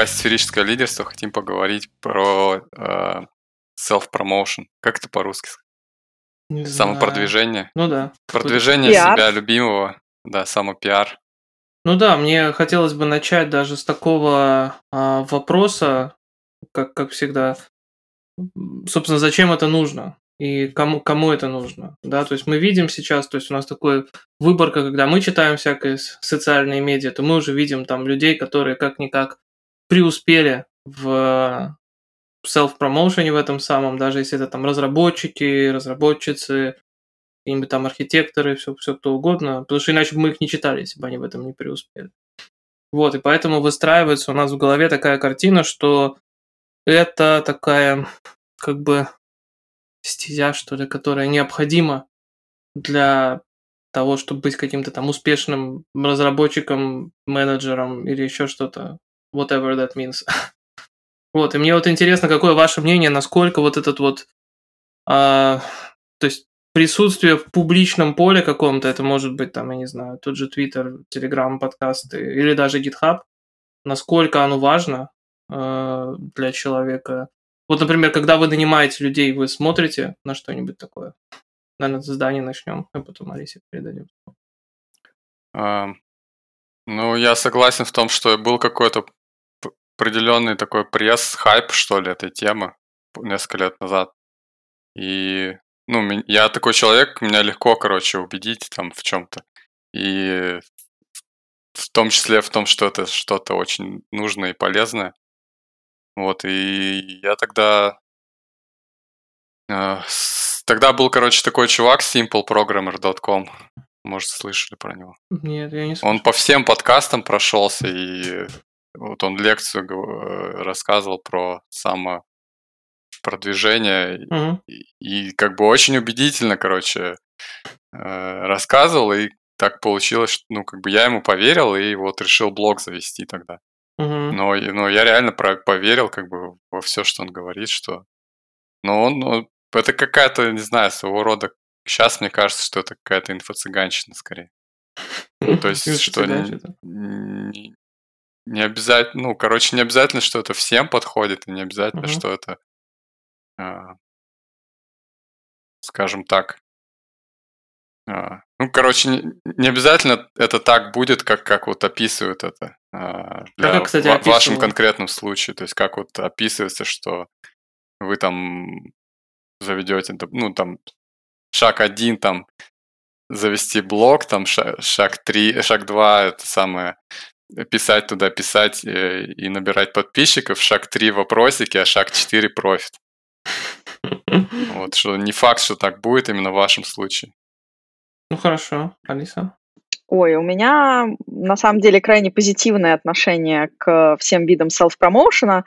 подкасте «Сферическое лидерство» хотим поговорить про э, self-promotion. Как это по-русски? Не Самопродвижение. Ну да. Продвижение Пиар. себя любимого. Да, самопиар. Ну да, мне хотелось бы начать даже с такого а, вопроса, как, как всегда. Собственно, зачем это нужно? И кому, кому это нужно? Да, то есть мы видим сейчас, то есть у нас такой выборка, когда мы читаем всякие социальные медиа, то мы уже видим там людей, которые как-никак преуспели в селф-промоушене в этом самом, даже если это там разработчики, разработчицы, какие-нибудь там архитекторы, все, все кто угодно, потому что иначе бы мы их не читали, если бы они в этом не преуспели. Вот, и поэтому выстраивается у нас в голове такая картина, что это такая, как бы, стезя, что ли, которая необходима для того, чтобы быть каким-то там успешным разработчиком, менеджером или еще что-то, whatever that means. Вот, и мне вот интересно, какое ваше мнение, насколько вот этот вот, а, то есть присутствие в публичном поле каком-то, это может быть там, я не знаю, тот же Twitter, Telegram, подкасты или даже GitHub, насколько оно важно э, для человека. Вот, например, когда вы нанимаете людей, вы смотрите на что-нибудь такое. Наверное, с здания начнем, а потом Алисе передадим. А, Ну, я согласен в том, что был какой-то определенный такой пресс, хайп, что ли, этой темы несколько лет назад. И, ну, я такой человек, меня легко, короче, убедить там в чем-то. И в том числе в том, что это что-то очень нужное и полезное. Вот, и я тогда... э, Тогда был, короче, такой чувак, simpleprogrammer.com. Может, слышали про него? Нет, я не Он по всем подкастам прошелся, и вот он лекцию э, рассказывал про самопродвижение, Мгм. и, и как бы очень убедительно, короче, э, рассказывал, и так получилось, что, ну, как бы я ему поверил, и вот решил блог завести тогда. Мгм. Но, но я реально про- поверил как бы во все, что он говорит, что... Но он, ну, это какая-то, не знаю, своего рода... Сейчас мне кажется, что это какая-то инфо-цыганщина скорее. То есть, что не, обязательно, ну, короче, не обязательно, что это всем подходит, и не обязательно, Мгм. что это, а, скажем так, а, ну, короче, не, не обязательно это так будет, как, как вот описывают это а, для как, кстати, ва- в вашем конкретном случае, то есть как вот описывается, что вы там заведете, ну, там, шаг один, там, завести блог, там, ша- шаг три, шаг два, это самое, писать туда, писать э, и набирать подписчиков, шаг три вопросики, а шаг четыре профит. Вот, что не факт, что так будет именно в вашем случае. Ну хорошо, Алиса. Ой, у меня на самом деле крайне позитивное отношение к всем видам селф-промоушена.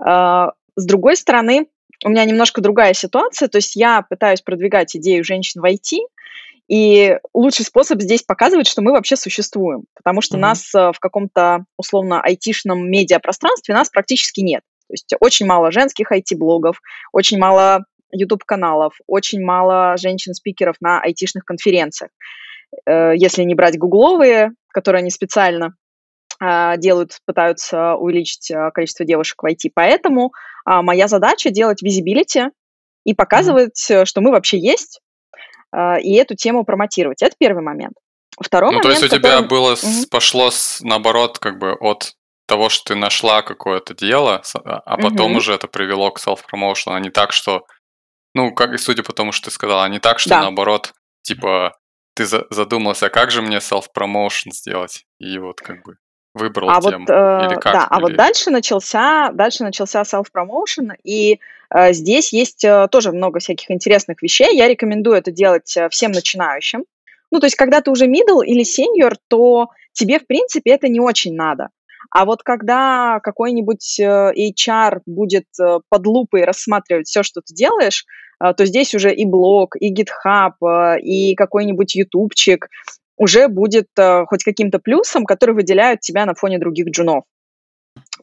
А, С другой стороны, у меня немножко другая ситуация. То есть я пытаюсь продвигать идею женщин в IT, и лучший способ здесь показывать, что мы вообще существуем. Потому что Мгм. нас э, в каком-то условно айтишном медиапространстве нас практически нет. То есть очень мало женских IT-блогов, очень мало YouTube-каналов, очень мало женщин-спикеров на айтишных конференциях э, если не брать гугловые, которые они специально а, делают, пытаются увеличить а, количество девушек в IT. Поэтому а, моя задача делать визибилити и показывать, э, что мы вообще есть, и эту тему промотировать. Это первый момент. Второй ну, то момент, есть у тебя который- было, Мгм. пошло с, наоборот, как бы от того, что ты нашла какое-то дело, а а потом Мгм. уже это привело к self-promotion, а не так, что, ну, как и судя по тому, что ты сказала, а не так, что Да. наоборот, типа, ты за- задумался, а как же мне self-promotion сделать? И вот как бы выбрал А вот, тему. э, Или как? да, а вот Или- дальше начался, дальше начался self-promotion, и э, здесь есть э, тоже много всяких интересных вещей. Я рекомендую это делать э, всем начинающим. Ну, то есть, когда ты уже middle или senior, то тебе, в принципе, это не очень надо. А вот когда какой-нибудь э, HR будет э, под лупой рассматривать все, что ты делаешь, то здесь уже и блог, и GitHub, и какой-нибудь ютубчик уже будет э, хоть каким-то плюсом, который выделяет тебя на фоне других джунов.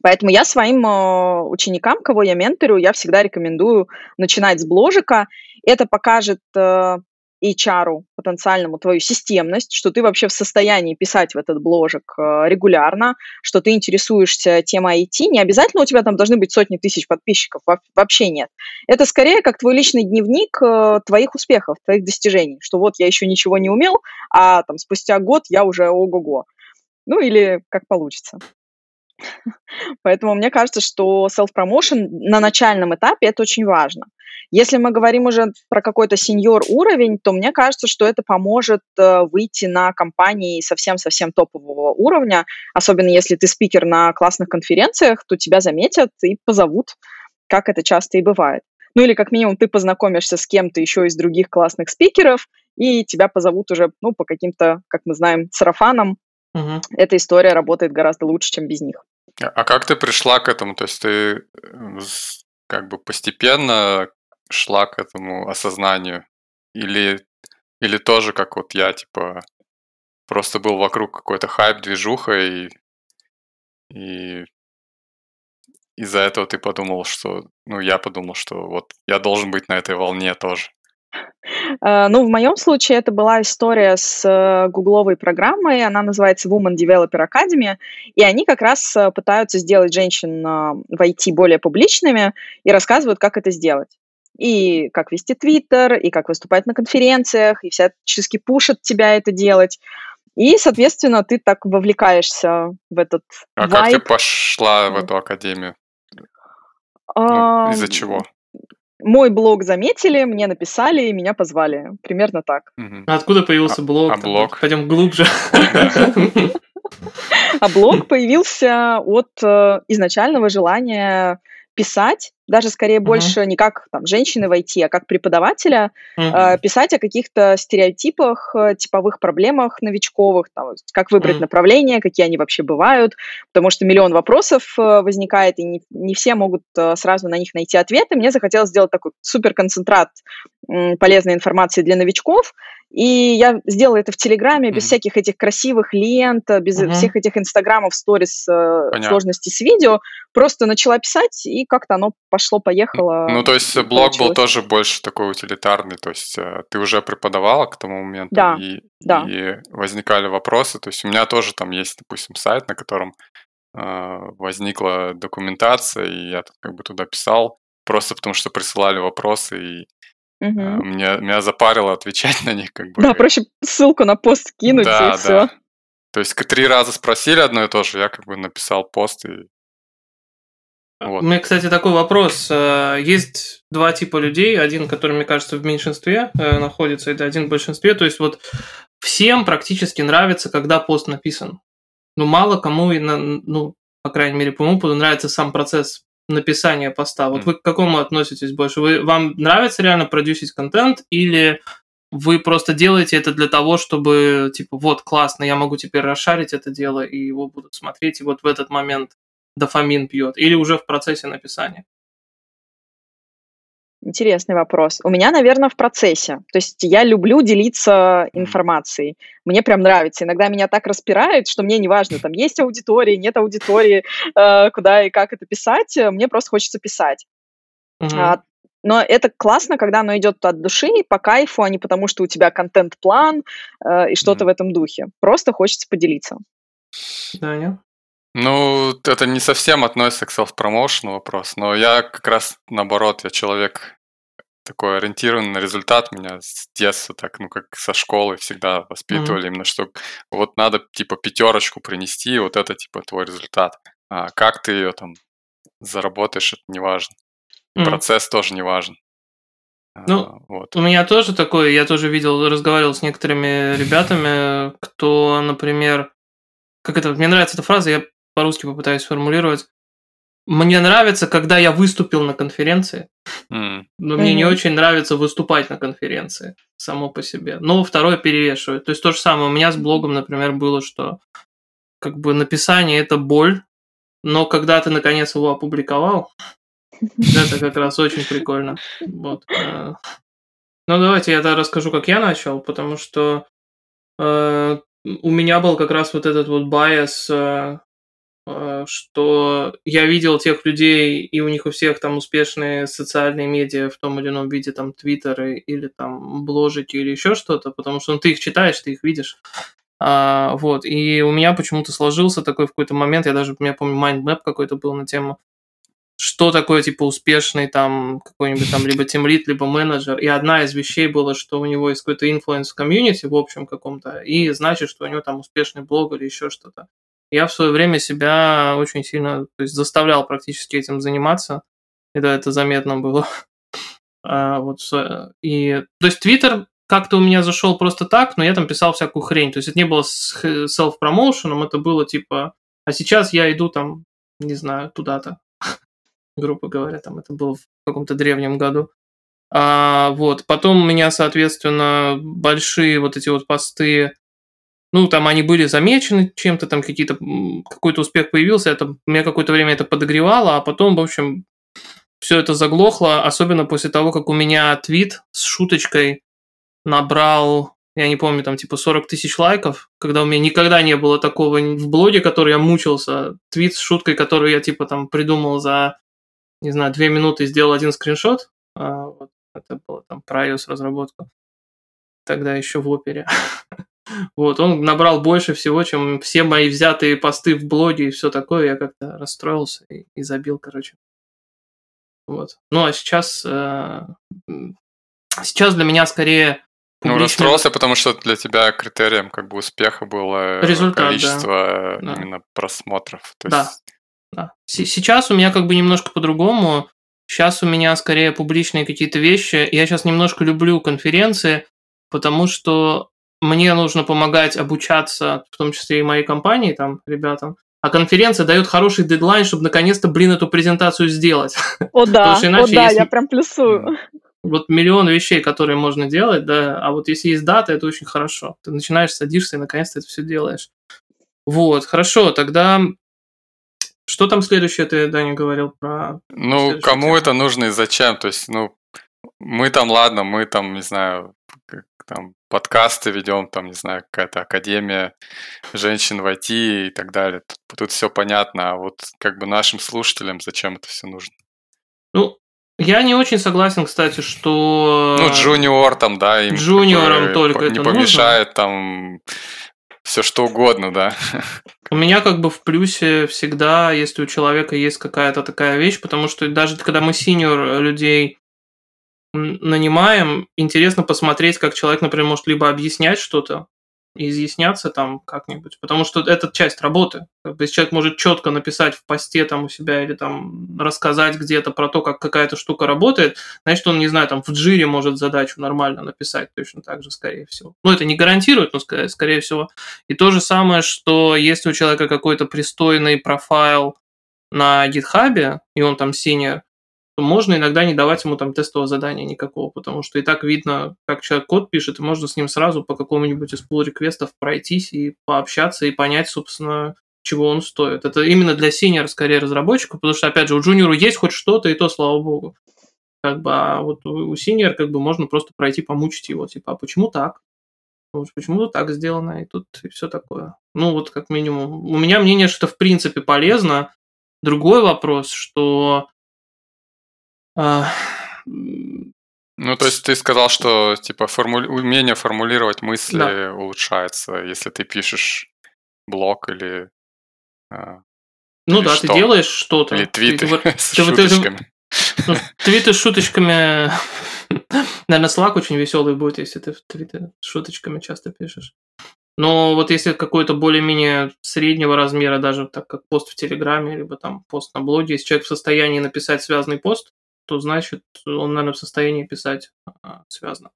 Поэтому я своим э, ученикам, кого я менторю, я всегда рекомендую начинать с бложика. Это покажет э, HR потенциальному твою системность, что ты вообще в состоянии писать в этот бложек э, регулярно, что ты интересуешься темой IT. Не обязательно у тебя там должны быть сотни тысяч подписчиков, вообще нет. Это скорее как твой личный дневник э, твоих успехов, твоих достижений, что вот я еще ничего не умел, а там спустя год я уже ого-го. Ну или как получится. Поэтому мне кажется, что self-promotion на начальном этапе это очень важно. Если мы говорим уже про какой-то сеньор уровень, то мне кажется, что это поможет э, выйти на компании совсем-совсем топового уровня, особенно если ты спикер на классных конференциях, то тебя заметят и позовут, как это часто и бывает. Ну или как минимум ты познакомишься с кем-то еще из других классных спикеров, и тебя позовут уже, ну, по каким-то, как мы знаем, сарафанам. Угу. Эта история работает гораздо лучше, чем без них. А, а как ты пришла к этому? То есть ты как бы постепенно шла к этому осознанию? Или, или тоже, как вот я, типа, просто был вокруг какой-то хайп, движуха, и, и из-за этого ты подумал, что, ну, я подумал, что вот я должен быть на этой волне тоже. Э, ну, в моем случае это была история с э, гугловой программой, она называется Woman Developer Academy, и они как раз э, пытаются сделать женщин в IT более публичными и рассказывают, как это сделать. И как вести твиттер, и как выступать на конференциях, и всячески пушат тебя это делать. И, соответственно, ты так вовлекаешься в этот А вайб. как ты пошла в эту академию? Ну, из-за чего? Мой блог заметили, мне написали и меня позвали. Примерно так. А откуда появился блог? А, блог? Пойдем глубже. А блог появился от э, изначального желания писать, даже скорее uh-huh. больше не как там, женщины в IT, а как преподавателя, uh-huh. э, писать о каких-то стереотипах, э, типовых проблемах новичковых, там, как выбрать uh-huh. направление, какие они вообще бывают, потому что миллион вопросов э, возникает, и не, не все могут э, сразу на них найти ответы. Мне захотелось сделать такой суперконцентрат э, полезной информации для новичков, и я сделала это в Телеграме, без mm-hmm. всяких этих красивых лент, без mm-hmm. всех этих инстаграмов, сторис, э, сложностей с видео. Просто начала писать, и как-то оно пошло-поехало. Ну, то есть блог был тоже больше такой утилитарный, то есть э, ты уже преподавала к тому моменту, да, и, да. и возникали вопросы. То есть у меня тоже там есть, допустим, сайт, на котором э, возникла документация, и я как бы туда писал, просто потому что присылали вопросы, и Угу. Меня, меня запарило отвечать на них, как бы. Да, проще ссылку на пост кинуть да, и да. все. То есть три раза спросили одно и то же, я как бы написал пост и вот. У меня, кстати, такой вопрос. Э, есть два типа людей. Один, который, мне кажется, в меньшинстве э, находится, и один в большинстве. То есть вот всем практически нравится, когда пост написан. Но мало кому, ну, по крайней мере, по моему опыту, нравится сам процесс написания поста. Вот вы к какому относитесь больше? Вы, вам нравится реально продюсить контент или вы просто делаете это для того, чтобы, типа, вот, классно, я могу теперь расшарить это дело, и его будут смотреть, и вот в этот момент дофамин пьет, или уже в процессе написания? Интересный вопрос. У меня, наверное, в процессе. То есть я люблю делиться информацией. Мне прям нравится. Иногда меня так распирает, что мне не важно, там есть аудитория, нет аудитории, э, куда и как это писать. Мне просто хочется писать. А, но это классно, когда оно идет от души, по кайфу, а не потому, что у тебя контент-план э, и что-то mm. в этом духе. Просто хочется поделиться. Даня? Ну, это не совсем относится к self-promotion вопрос, но я как раз наоборот, я человек такой ориентированный на результат. Меня с детства так, ну, как со школы всегда воспитывали mm-hmm. именно, что вот надо, типа, пятерочку принести, вот это, типа, твой результат. А как ты ее там заработаешь, это не важно. Mm-hmm. Процесс тоже не важен. Ну, а, вот. у меня тоже такое, я тоже видел, разговаривал с некоторыми ребятами, кто, например, как это, мне нравится эта фраза, я по-русски попытаюсь сформулировать. Мне нравится, когда я выступил на конференции, mm. но мне не очень нравится выступать на конференции само по себе. Но второе перевешивает. То есть то же самое у меня с блогом, например, было, что как бы написание это боль, но когда ты наконец его опубликовал, это как раз очень прикольно. Вот. Э. Ну, давайте я тогда расскажу, как я начал, потому что э, у меня был как раз вот этот вот bias э, что я видел тех людей, и у них у всех там успешные социальные медиа в том или ином виде, там, твиттеры или там бложики или еще что-то, потому что ну, ты их читаешь, ты их видишь. А, вот, и у меня почему-то сложился такой в какой-то момент, я даже, я помню, mindmap какой-то был на тему, что такое, типа, успешный там какой-нибудь там либо тимлид, либо менеджер. И одна из вещей была, что у него есть какой-то influence в комьюнити в общем каком-то, и значит, что у него там успешный блог или еще что-то. Я в свое время себя очень сильно то есть, заставлял практически этим заниматься, и да, это заметно было. а, вот, и, то есть Твиттер как-то у меня зашел просто так, но я там писал всякую хрень. То есть это не было с self-промоушеном, это было типа, а сейчас я иду там, не знаю, туда-то грубо говоря, там это было в каком-то древнем году. А, вот, потом у меня, соответственно, большие вот эти вот посты, ну, там они были замечены чем-то, там какие-то, какой-то успех появился, это, меня какое-то время это подогревало, а потом, в общем, все это заглохло, особенно после того, как у меня твит с шуточкой набрал, я не помню, там типа 40 тысяч лайков, когда у меня никогда не было такого в блоге, который я мучился, твит с шуткой, которую я типа там придумал за не знаю, две минуты сделал один скриншот. А, вот, это было там про iOS разработку. Тогда еще в опере. вот, он набрал больше всего, чем все мои взятые посты в блоге и все такое. Я как-то расстроился и, и забил, короче. Вот. Ну, а сейчас... Э, сейчас для меня скорее ну, расстроился, потому что для тебя критерием как бы успеха было Результат, количество да. именно просмотров. То да, есть да. Сейчас у меня как бы немножко по-другому. Сейчас у меня скорее публичные какие-то вещи. Я сейчас немножко люблю конференции, потому что мне нужно помогать обучаться, в том числе и моей компании, там, ребятам. А конференция дает хороший дедлайн, чтобы наконец-то, блин, эту презентацию сделать. О да, о да, есть... я прям плюсую. Вот миллион вещей, которые можно делать, да, а вот если есть дата, это очень хорошо. Ты начинаешь, садишься и наконец-то это все делаешь. Вот, хорошо, тогда что там следующее ты, Даня, говорил про... Ну, кому тему? это нужно и зачем? То есть, ну, мы там, ладно, мы там, не знаю, там подкасты ведем, там, не знаю, какая-то академия женщин в IT и так далее. Тут, тут все понятно, а вот как бы нашим слушателям зачем это все нужно? Ну, я не очень согласен, кстати, что... Ну, джуниор там, да, им джуниорам только не помешает нужно. там все что угодно, да. У меня как бы в плюсе всегда, если у человека есть какая-то такая вещь, потому что даже когда мы синьор людей нанимаем, интересно посмотреть, как человек, например, может либо объяснять что-то, изъясняться там как-нибудь, потому что это часть работы. Как бы, если человек может четко написать в посте там у себя или там рассказать где-то про то, как какая-то штука работает, значит, он, не знаю, там в джире может задачу нормально написать точно так же, скорее всего. Ну, это не гарантирует, но скорее, скорее всего. И то же самое, что если у человека какой-то пристойный профайл на GitHub е, и он там senior, можно иногда не давать ему там тестового задания никакого, потому что и так видно, как человек код пишет, и можно с ним сразу по какому-нибудь из pull request ов пройтись и пообщаться и понять, собственно, чего он стоит. Это именно для senior скорее разработчиков, потому что, опять же, у junior а есть хоть что-то, и то, слава богу. Как бы, а вот у senior как бы можно просто пройти, помучить его, типа, а почему так? Почему так сделано, и тут и все такое. Ну, вот как минимум. У меня мнение, что в принципе полезно. Другой вопрос, что ну, то есть ты сказал, что типа формули... умение формулировать мысли да. улучшается, если ты пишешь блог или. А, ну или да, что? ты делаешь что-то. Или твиты ты, с ты, шуточками. Ты, ну, твиты с шуточками. Наверное, слаг очень веселый будет, если ты твиты с шуточками часто пишешь. Но вот если какой-то более-менее среднего размера, даже так как пост в Телеграме, либо там пост на блоге, если человек в состоянии написать связанный пост, то значит он, наверное, в состоянии писать а, связано.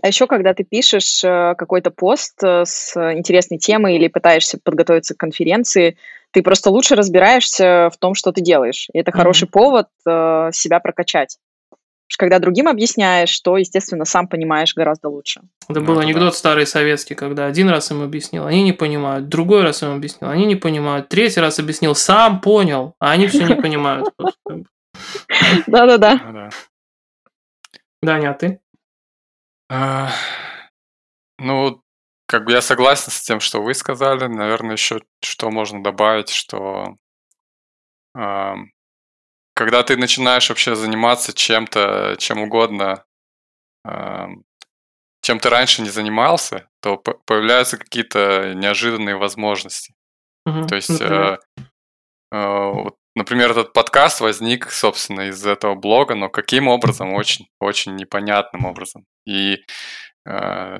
А еще, когда ты пишешь э, какой-то пост э, с интересной темой или пытаешься подготовиться к конференции, ты просто лучше разбираешься в том, что ты делаешь. И это mm-hmm. хороший повод э, себя прокачать. Когда другим объясняешь, то, естественно, сам понимаешь гораздо лучше. Это был анекдот старый советский, когда один раз им объяснил, они не понимают, другой раз им объяснил, они не понимают, третий раз объяснил, сам понял, а они все не понимают. Да-да-да. Даня, а ты? А, ну, как бы я согласен с тем, что вы сказали. Наверное, еще что можно добавить, что э, когда ты начинаешь вообще заниматься чем-то, чем угодно, э, чем ты раньше не занимался, то появляются какие-то неожиданные возможности. Угу, то есть? Э, э, вот, например, этот подкаст возник, собственно, из этого блога, но каким образом? Очень, очень непонятным образом. И э,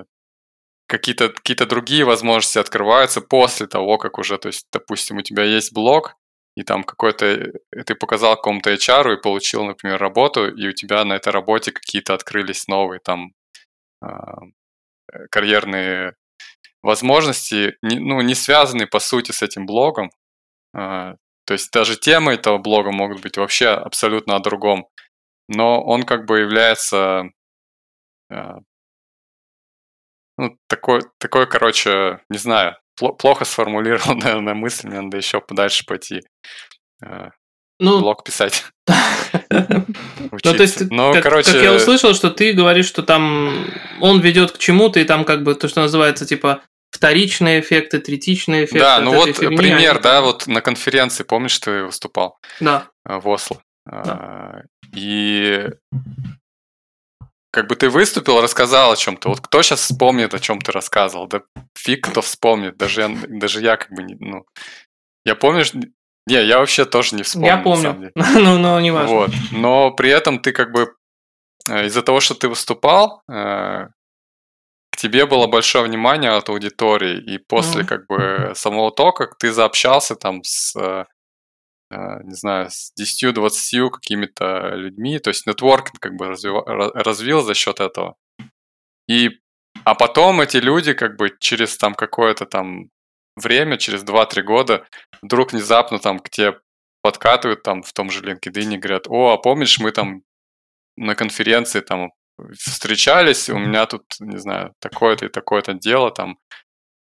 какие-то какие другие возможности открываются после того, как уже, то есть, допустим, у тебя есть блог, и там какой-то, э, ты показал какому-то HR и получил, например, работу, и у тебя на этой работе какие-то открылись новые там э, карьерные возможности, не, ну, не связанные по сути с этим блогом. А, то есть даже темы этого блога могут быть вообще абсолютно о другом. Но он как бы является а, ну, такой, такой, короче, не знаю, плохо сформулировал, наверное, мысль, мне надо еще подальше пойти. Э, ну, блог писать. Ну, то есть, Но, как, короче... как я услышал, что ты говоришь, что там он ведет к чему-то, и там как бы то, что называется, типа, вторичные эффекты, третичные эффекты. Да, ну вот фигни, пример, да, вот на конференции, помнишь, ты выступал? Да. Э, в Осло. Да. Э, и как бы ты выступил, рассказал о чем-то. Вот кто сейчас вспомнит, о чем ты рассказывал? Да фиг кто вспомнит. Даже я, даже я как бы не... Ну, я помнишь... Не, я вообще тоже не вспомню. Я помню. ну, но не важно. Вот. Но при этом ты как бы э, из-за того, что ты выступал, к тебе было большое внимание от аудитории, и после mm-hmm. как бы самого тока ты заобщался там с э, Э, не знаю, с 10-20 какими-то людьми, то есть нетворкинг как бы развил, развил за счет этого. И, а потом эти люди как бы через там какое-то там время, через 2-3 года, вдруг внезапно там к тебе подкатывают там в том же LinkedIn и говорят, о, а помнишь, мы там на конференции там встречались, у меня тут, не знаю, такое-то и такое-то дело, там,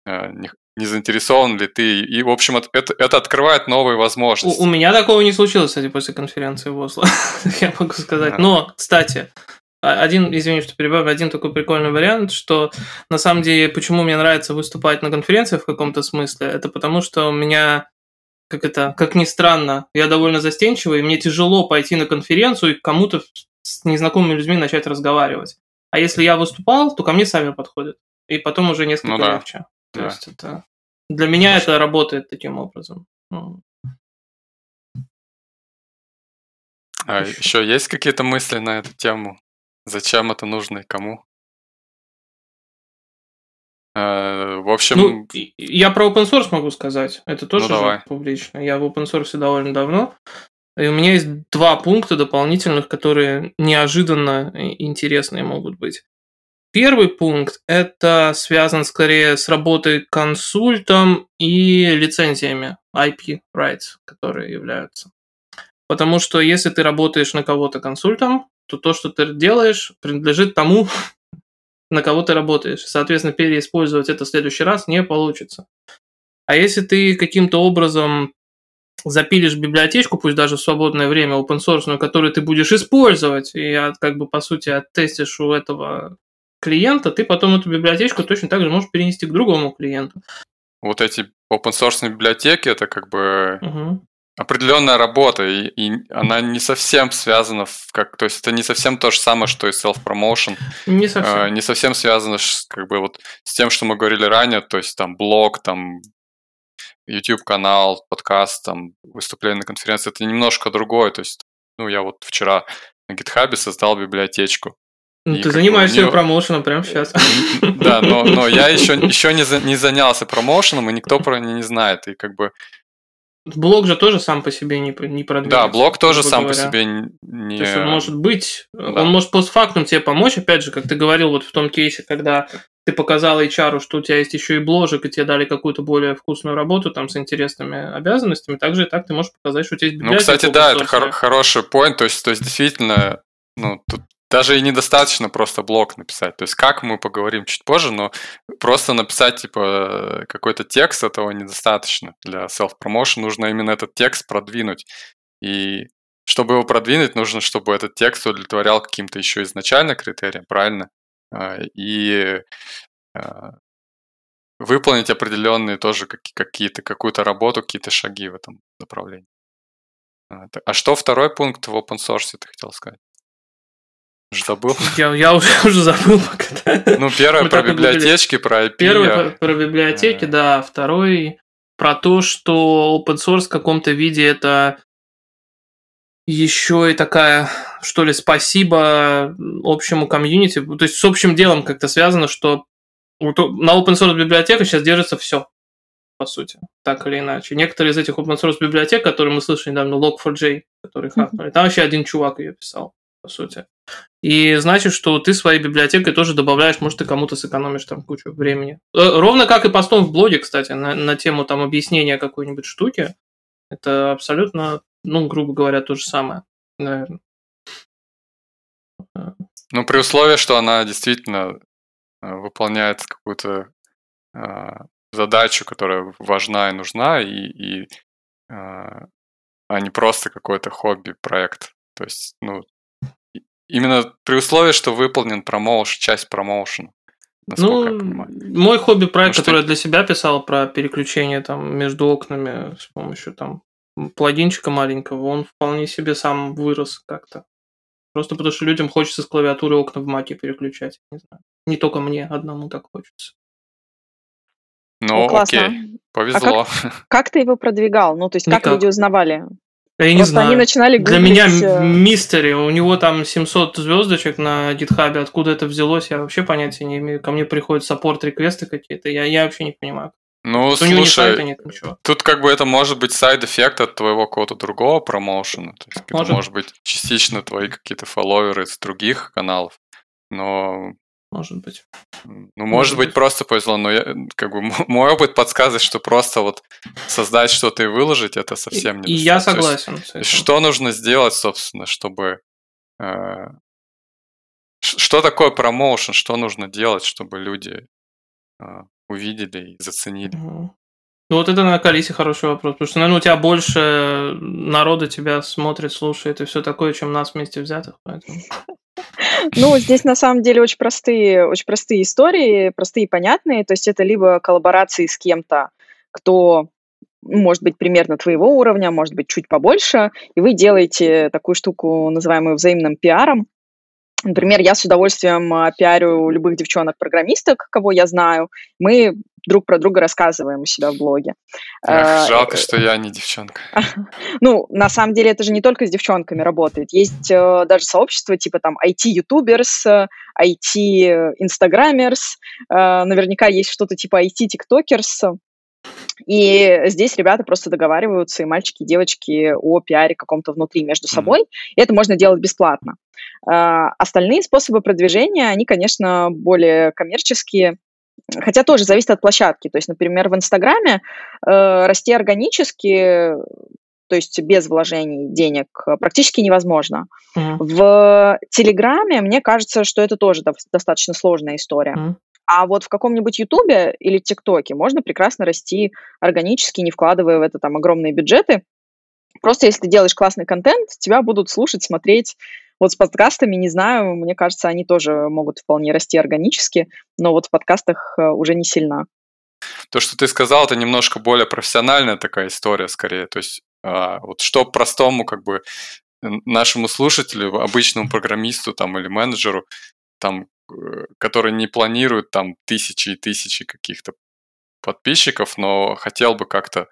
э, не заинтересован ли ты. И, в общем, это, это открывает новые возможности. У, у меня такого не случилось, кстати, после конференции в Осло, я могу сказать. Да. Но, кстати, один, извини, что перебавлю, один такой прикольный вариант, что на самом деле, почему мне нравится выступать на конференциях в каком-то смысле, это потому что у меня, как это, как ни странно, я довольно застенчивый, и мне тяжело пойти на конференцию и кому-то с незнакомыми людьми начать разговаривать. А если я выступал, то ко мне сами подходят. И потом уже несколько ну, да. легче. То да. есть это... Для меня Хорошо. это работает таким образом. Ну. А еще. еще есть какие-то мысли на эту тему? Зачем это нужно и кому? А, в общем... Ну, я про open source могу сказать. Это тоже ну, публично. Я в open source довольно давно. И у меня есть два пункта дополнительных, которые неожиданно интересные могут быть. Первый пункт – это связан скорее с работой консультом и лицензиями IP rights, которые являются. Потому что если ты работаешь на кого-то консультом, то то, что ты делаешь, принадлежит тому, на кого ты работаешь. Соответственно, переиспользовать это в следующий раз не получится. А если ты каким-то образом запилишь библиотечку, пусть даже в свободное время open source, которую ты будешь использовать, и как бы по сути оттестишь у этого клиента, ты потом эту библиотечку точно так же можешь перенести к другому клиенту. Вот эти open source библиотеки, это как бы угу. определенная работа, и, и она не совсем связана, в, как, то есть это не совсем то же самое, что и self-promotion. Не совсем. Э, не совсем связано как бы вот с тем, что мы говорили ранее, то есть там блог, там YouTube-канал, подкаст, там выступление на конференции, это немножко другое, то есть ну, я вот вчера на GitHub создал библиотечку. Ну, ты занимаешься него... промоушеном прямо сейчас. Да, но, но я еще, еще не, за, не занялся промоушеном, и никто про него не знает. И как бы Блог же тоже сам по себе не, не продвинется. Да, блог тоже сам говоря. по себе не... То есть он может быть, да. он может постфактум тебе помочь, опять же, как ты говорил вот в том кейсе, когда ты показал HR, что у тебя есть еще и бложек, и тебе дали какую-то более вкусную работу там с интересными обязанностями, также и так ты можешь показать, что у тебя есть Ну, кстати, да, это хор- хороший point, то есть, то есть действительно, ну, тут даже и недостаточно просто блок написать. То есть как мы поговорим чуть позже, но просто написать типа какой-то текст этого недостаточно. Для self-promotion нужно именно этот текст продвинуть. И чтобы его продвинуть, нужно, чтобы этот текст удовлетворял каким-то еще изначально критериям, правильно? А, и а, выполнить определенные тоже какие-то, какую-то работу, какие-то шаги в этом направлении. А что второй пункт в open source ты хотел сказать? Уже забыл? Я, я уже, уже забыл пока. Ну, первое про библиотечки, про IP. Первый про, про библиотеки, э... да. Второй про то, что open source в каком-то виде это еще и такая, что ли, спасибо общему комьюнити. То есть с общим делом как-то связано, что на open source библиотеках сейчас держится все, по сути, так или иначе. Некоторые из этих open source библиотек, которые мы слышали недавно, Log4j, который хакнули, там вообще один чувак ее писал, по сути. И значит, что ты своей библиотекой тоже добавляешь, может, ты кому-то сэкономишь там кучу времени. Э, ровно как и постом в блоге, кстати, на, на тему там объяснения какой-нибудь штуки. Это абсолютно ну, грубо говоря, то же самое, наверное. Ну, при условии, что она действительно э, выполняет какую-то э, задачу, которая важна и нужна, и, и э, а не просто какой-то хобби-проект. То есть, ну, именно при условии, что выполнен промоушен, часть промоушена. Ну, мой хобби-проект, который я для себя писал про переключение там между окнами с помощью там плагинчика маленького, он вполне себе сам вырос как-то. Просто потому что людям хочется с клавиатуры окна в маке переключать. Не знаю. Не только мне одному так хочется. Ну, О, окей, повезло. А как, как ты его продвигал? Ну, то есть, как Никак. люди узнавали? Я не знаю. они начинали гуглить... Для меня э, mystery, у него там 700 звездочек на GitHub е, откуда это взялось, я вообще понятия не имею. Ко мне приходят support request ы какие-то, я, я вообще не понимаю. Ну, Что слушай, нет тут как бы это может быть side effect от твоего какого-то другого промоушена. То есть может. это может быть частично твои какие-то фолловеры из других каналов. Но может быть. Ну, может, может быть, быть, просто повезло, но я, как бы мой опыт подсказывает, что просто вот создать что-то и выложить это совсем не. И я согласен. Есть, с этим. Что нужно сделать, собственно, чтобы э, что такое промоушен, что нужно делать, чтобы люди э, увидели и заценили. Угу. Ну вот это на Калисе хороший вопрос, потому что, наверное, у тебя больше народа тебя смотрит, слушает и все такое, чем нас вместе взятых, поэтому... Ну, здесь на самом деле очень простые, очень простые истории, простые и понятные. То есть это либо коллаборации с кем-то, кто может быть примерно твоего уровня, может быть чуть побольше, и вы делаете такую штуку, называемую взаимным пиаром. Например, я с удовольствием а, пиарю любых девчонок-программисток, кого я знаю. Мы друг про друга рассказываем у себя в блоге. Эх, а, жалко, э, что я не девчонка. Ну, на самом деле, это же не только с девчонками работает. Есть э, даже сообщества типа там IT-ютуберс, IT-инстаграмерс, э, наверняка есть что-то типа IT-тиктокерс. И здесь ребята просто договариваются, и мальчики, и девочки, о пиаре каком-то внутри между собой. И это можно делать бесплатно. Остальные способы продвижения, они, конечно, более коммерческие, хотя тоже зависит от площадки. То есть, например, в Инстаграме э, расти органически, то есть без вложений денег, практически невозможно. Mm-hmm. В Телеграме, мне кажется, что это тоже достаточно сложная история. Mm-hmm. А вот в каком-нибудь Ютубе или ТикТоке можно прекрасно расти органически, не вкладывая в это там огромные бюджеты. Просто если ты делаешь классный контент, тебя будут слушать, смотреть. Вот с подкастами, не знаю, мне кажется, они тоже могут вполне расти органически, но вот в подкастах э, уже не сильно. То, что ты сказал, это немножко более профессиональная такая история скорее. То есть а, вот что простому как бы нашему слушателю, обычному программисту там или менеджеру, там Э, который не планирует там тысячи и тысячи каких-то подписчиков, но хотел бы как-то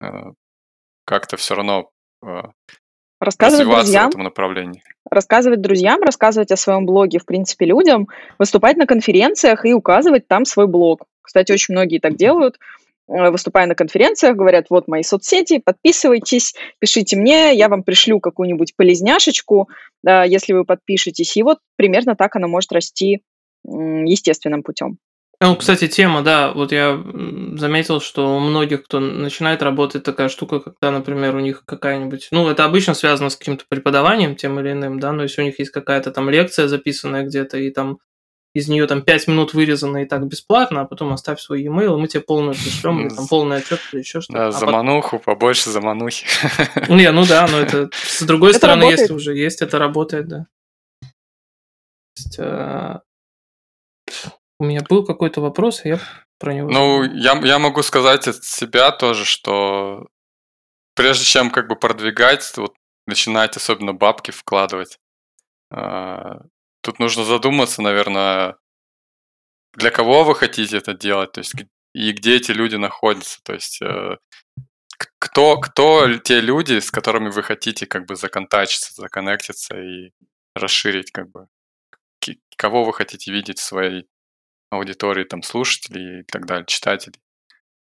э, как-то все равно э, рассказывать друзьям, в этом направлении. Рассказывать друзьям, рассказывать о своем блоге, в принципе, людям, выступать на конференциях и указывать там свой блог. Кстати, очень многие так делают. Э, выступая на конференциях, говорят, вот мои соцсети, подписывайтесь, пишите мне, я вам пришлю какую-нибудь полезняшечку, если вы подпишетесь. И вот примерно так она может расти естественным путем. Ну, кстати, тема, да, вот я заметил, что у многих, кто начинает работать, такая штука, когда, например, у них какая-нибудь, ну, это обычно связано с каким-то преподаванием тем или иным, да, но если у них есть какая-то там лекция записанная где-то, и там из нее там 5 минут вырезано и так бесплатно, а потом оставь свой e-mail, и мы тебе полную пришлем, или там полный отчет, или еще что-то. Да, а замануху, потом... побольше заманухи. Не, ну да, но это с другой стороны, если уже есть, это работает, да. Есть, э, у меня был какой-то вопрос, а я про него? Ну, я, я могу сказать от себя тоже, что прежде чем как бы продвигать, вот начинать особенно бабки вкладывать, а, тут нужно задуматься, наверное, для кого вы хотите это делать, то есть и где эти люди находятся, то есть э, кто, кто те люди, с которыми вы хотите как бы законтачиться, законнектиться и расширить как бы, кого вы хотите видеть в своей аудитории, там, слушателей и так далее, читателей.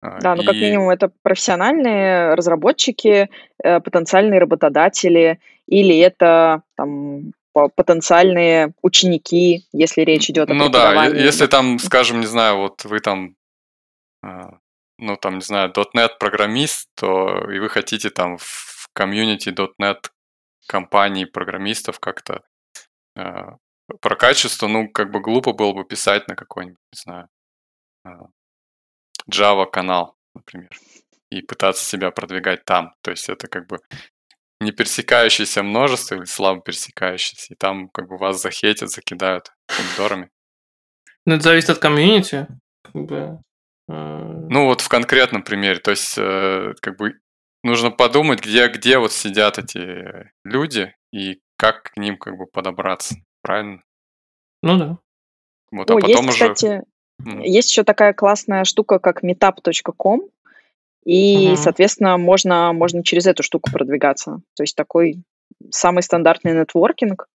А, да, ну как минимум это профессиональные разработчики, э, потенциальные работодатели, или это там потенциальные ученики, если речь идет о Ну да, если там, скажем, не знаю, вот вы там, а, ну там, не знаю, .NET программист, то и вы хотите там в комьюнити .NET компаний программистов как-то а, про качество, ну, как бы глупо было бы писать на какой-нибудь, не знаю, а, Java канал, например, и пытаться себя продвигать там. То есть это как бы не пересекающееся множество или слабо пересекающееся, и там как бы вас захейтят, закидают помидорами. Ну, это зависит от комьюнити. Как бы, э... Ну, вот в конкретном примере. То есть, э, как бы нужно подумать, где, где вот сидят эти люди и как к ним как бы подобраться. Правильно? Ну да. Вот, а О, потом есть, уже... кстати, есть еще такая классная штука, как meetup.com, и, угу. соответственно, можно, можно через эту штуку продвигаться. То есть такой самый стандартный нетворкинг,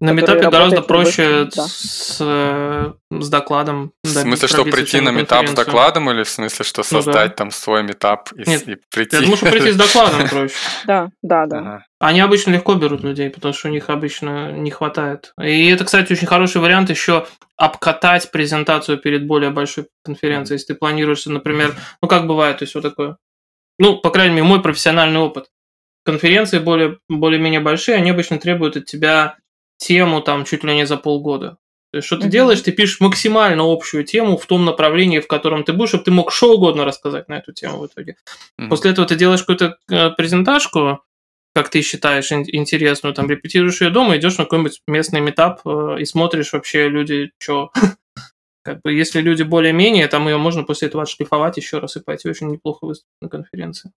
на метапе гораздо проще да. с, э, с докладом. В смысле, что прийти на метап с докладом или в смысле, что создать ну, да. там свой метап и, Нет, и прийти? Я думаю, что прийти с докладом проще. Да, да, да. Они обычно легко берут людей, потому что у них обычно не хватает. И это, кстати, очень хороший вариант еще обкатать презентацию перед более большой конференцией. Если ты планируешь, например, ну как бывает, то есть вот такое. Ну, по крайней мере, мой профессиональный опыт. Конференции более, более-менее большие, они обычно требуют от тебя тему там чуть ли не за полгода. То есть, что ты mm-hmm. делаешь, ты пишешь максимально общую тему в том направлении, в котором ты будешь, чтобы ты мог что угодно рассказать на эту тему в итоге. Mm-hmm. После этого ты делаешь какую-то э, презентажку, как ты считаешь интересную, там репетируешь ее дома, идешь на какой-нибудь местный метап э, и смотришь вообще люди, что как бы, если люди более-менее, там ее можно после этого отшлифовать еще раз и пойти очень неплохо выступить на конференции.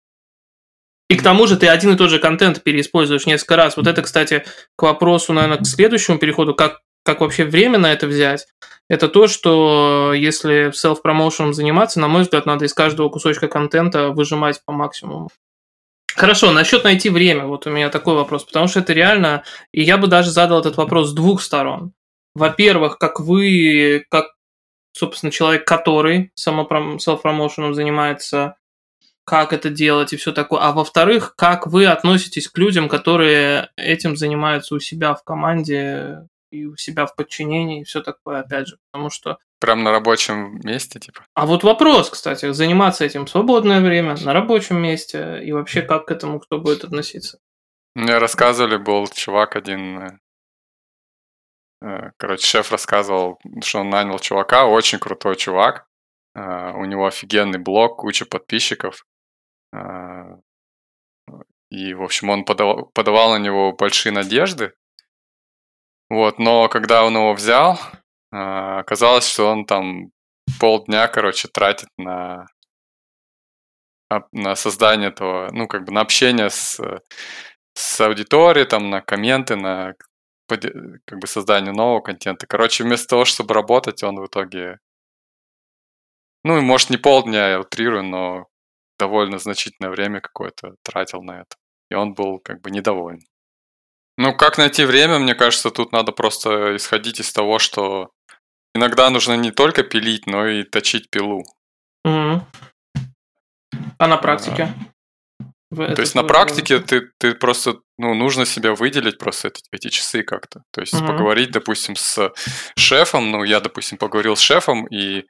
И к тому же ты один и тот же контент переиспользуешь несколько раз. Вот это, кстати, к вопросу, наверное, к следующему переходу, как, как вообще время на это взять, это то, что если селф-промоушеном заниматься, на мой взгляд, надо из каждого кусочка контента выжимать по максимуму. Хорошо, насчет найти время, вот у меня такой вопрос, потому что это реально, и я бы даже задал этот вопрос с двух сторон. Во-первых, как вы, как, собственно, человек, который селф-промоушеном занимается, как это делать и все такое. А во-вторых, как вы относитесь к людям, которые этим занимаются у себя в команде и у себя в подчинении и все такое, опять же, потому что... Прям на рабочем месте, типа? А вот вопрос, кстати, заниматься этим в свободное время, на рабочем месте, и вообще как к этому кто будет относиться? Мне рассказывали, был чувак один, э, э, короче, шеф рассказывал, что он нанял чувака, очень крутой чувак, э, у него офигенный блог, куча подписчиков, и, в общем, он подавал, подавал на него большие надежды. Вот, но когда он его взял, а, оказалось, что он там полдня, короче, тратит на, на создание этого, ну, как бы на общение с, с аудиторией, там, на комменты, на как бы создание нового контента. Короче, вместо того, чтобы работать, он в итоге, ну, может не полдня, я утрирую, но довольно значительное время какое-то тратил на это. И он был как бы недоволен. Ну, как найти время, мне кажется, тут надо просто исходить из того, что иногда нужно не только пилить, но и точить пилу. Угу. А на практике? А, то есть на практике ты, ты просто, ну, нужно себя выделить просто эти, эти часы как-то. То есть угу. поговорить, допустим, с шефом, ну, я, допустим, поговорил с шефом, и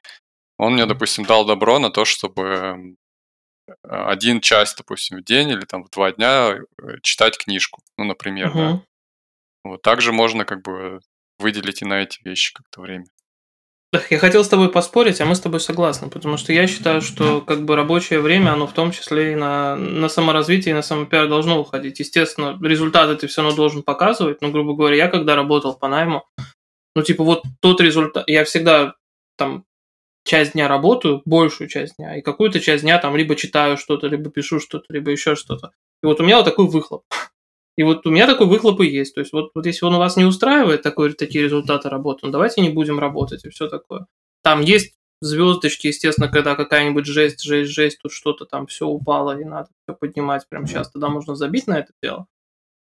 он мне, допустим, дал добро на то, чтобы один час, допустим, в день или там в два дня э, читать книжку, ну, например, угу. да. Вот также можно как бы выделить и на эти вещи как-то время. Я хотел с тобой поспорить, а мы с тобой согласны, потому что я считаю, что как бы рабочее время, оно в том числе и на, на саморазвитие, и на самопиар должно уходить. Естественно, результаты ты все равно должен показывать, но, грубо говоря, я когда работал по найму, ну, типа, вот тот результат, я всегда там часть дня работаю, большую часть дня, и какую-то часть дня там либо читаю что-то, либо пишу что-то, либо еще что-то. И вот у меня вот такой выхлоп. И вот у меня такой выхлоп и есть. То есть вот, вот если он вас не устраивает такой, такие результаты работы, ну давайте не будем работать и все такое. Там есть звездочки, естественно, когда какая-нибудь жесть, жесть, жесть, тут что-то там все упало и надо все поднимать прямо сейчас, тогда можно забить на это дело.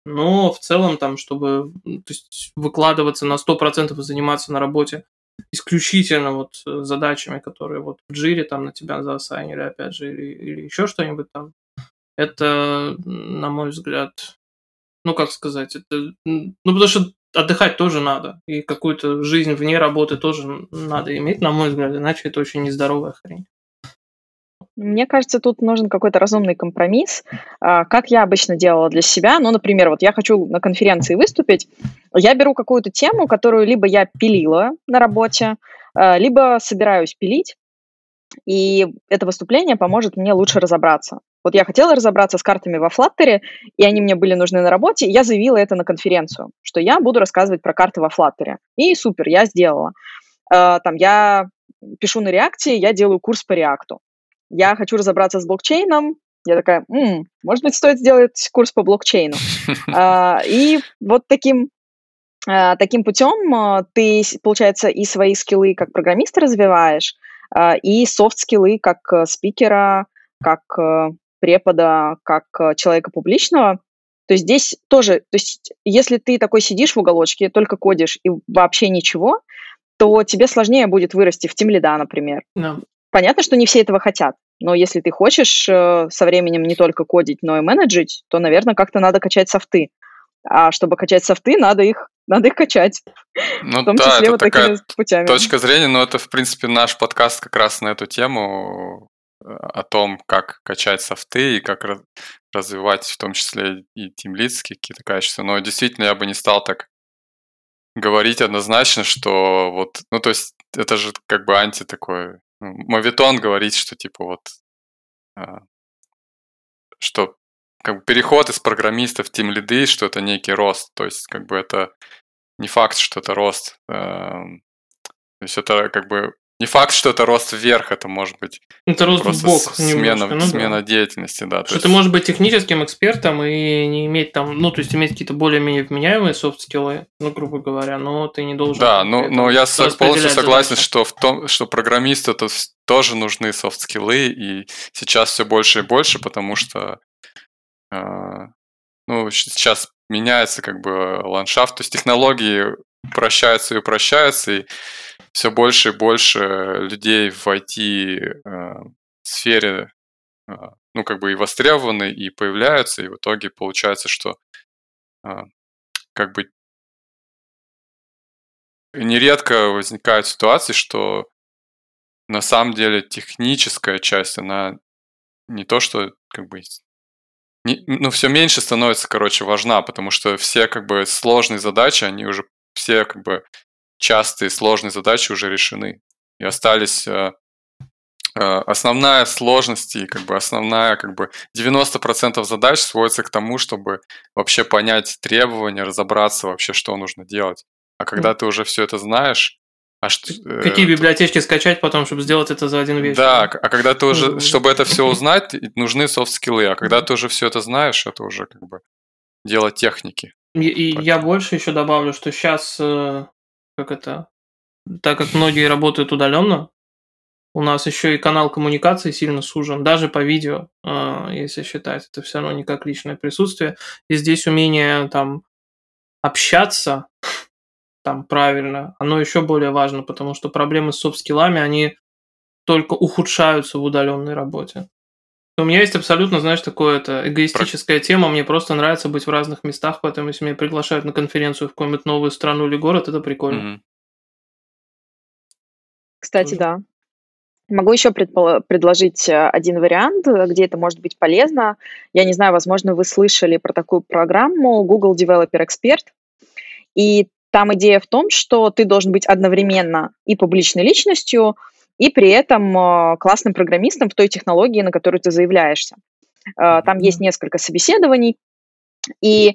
Но в целом там, чтобы то есть, выкладываться на 100% и заниматься на работе исключительно вот задачами, которые вот в джире там на тебя заосайнили, опять же, или, или еще что-нибудь там, это, на мой взгляд, ну, как сказать, это, ну, потому что отдыхать тоже надо, и какую-то жизнь вне работы тоже надо иметь, на мой взгляд, иначе это очень нездоровая хрень. Мне кажется, тут нужен какой-то разумный компромисс. А, как я обычно делала для себя, ну, например, вот я хочу на конференции выступить, я беру какую-то тему, которую либо я пилила на работе, а, либо собираюсь пилить, и это выступление поможет мне лучше разобраться. Вот я хотела разобраться с картами во Flutter, и они мне были нужны на работе, и я заявила это на конференцию, что я буду рассказывать про карты во Flutter. И супер, я сделала. Uh, там я пишу на реакции, я делаю курс по реакту. Я хочу разобраться с блокчейном, я такая, М, может быть, стоит сделать курс по блокчейну. Uh, и вот таким uh, таким путем ты, получается, и свои скиллы как программиста развиваешь, и софт-скиллы как э, спикера, как э, препода как э, человека публичного, то есть здесь тоже, то есть если ты такой сидишь в уголочке, только кодишь и вообще ничего, то тебе сложнее будет вырасти в тимлида, например. No. Понятно, что не все этого хотят, но если ты хочешь э, со временем не только кодить, но и менеджить, то, наверное, как-то надо качать софты. А чтобы качать софты, надо их, надо их качать. Ну в том да, числе это вот такая такими путями. точка зрения, но это, в принципе, наш подкаст как раз на эту тему о том, как качать софты и как раз- развивать в том числе и тимлидские какие-то качества. Но действительно я бы не стал так говорить однозначно, что вот, ну то есть это же как бы анти такой, ну, мавитон говорит, что типа вот, а, что как бы переход из программистов в тим лиды, что это некий рост, то есть как бы это не факт, что это рост, эм, то есть это как бы не факт, что это рост вверх, это может быть Это рост в просто бок смена, немножко, ну да. смена деятельности, да. то Что ты есть- можешь быть техническим экспертом и не иметь там, ну, то есть иметь какие-то более-менее вменяемые софт-скиллы, ну, грубо говоря, но ты не должен... Да, ну, но я полностью согласен, задачи. что в том, что программисту вс- тоже нужны софт-скиллы, и сейчас все больше и больше, потому что а, ну, сейчас меняется как бы ландшафт, то есть технологии упрощаются и упрощаются, и все больше и больше людей в IT-сфере, ну, как бы и востребованы, и появляются, и в итоге получается, что а, как бы нередко возникают ситуации, что на самом деле техническая часть, она не то, что как бы не- ну, все меньше становится, короче, важна, потому что все как бы сложные задачи, они уже все как бы частые сложные задачи уже решены. И остались э, э, основная сложность и как бы основная как бы 90% задач сводится к тому, чтобы вообще понять требования, разобраться вообще, что нужно делать. А когда ты уже все это знаешь, а что, э, Какие библиотечки скачать потом, чтобы сделать это за один вечер? да, а когда ты уже, чтобы это все узнать, нужны софт-скиллы, а когда ты уже все это знаешь, это уже как бы дело техники. И, и я больше еще добавлю, что сейчас, как это, так как многие работают удаленно, у нас еще и канал коммуникации сильно сужен, даже по видео, э, если считать, это все равно не как личное присутствие. И здесь умение там общаться там правильно, оно еще более важно, потому что проблемы с софт-скиллами, они только ухудшаются в удаленной работе. У меня есть абсолютно, знаешь, такое это эгоистическая тема. Мне просто нравится быть в разных местах, поэтому если меня приглашают на конференцию в какую-нибудь новую страну или город, это прикольно. Мгм. Кстати, Тоже. да. Могу еще предпол- предложить э, один вариант, э, где это может быть полезно. Я не знаю, возможно, вы слышали про такую программу Google Developer Expert. И там идея в том, что ты должен быть одновременно и публичной личностью, и при этом э, классным программистом в той технологии, на которую ты заявляешься. Э, Там есть несколько собеседований, И э,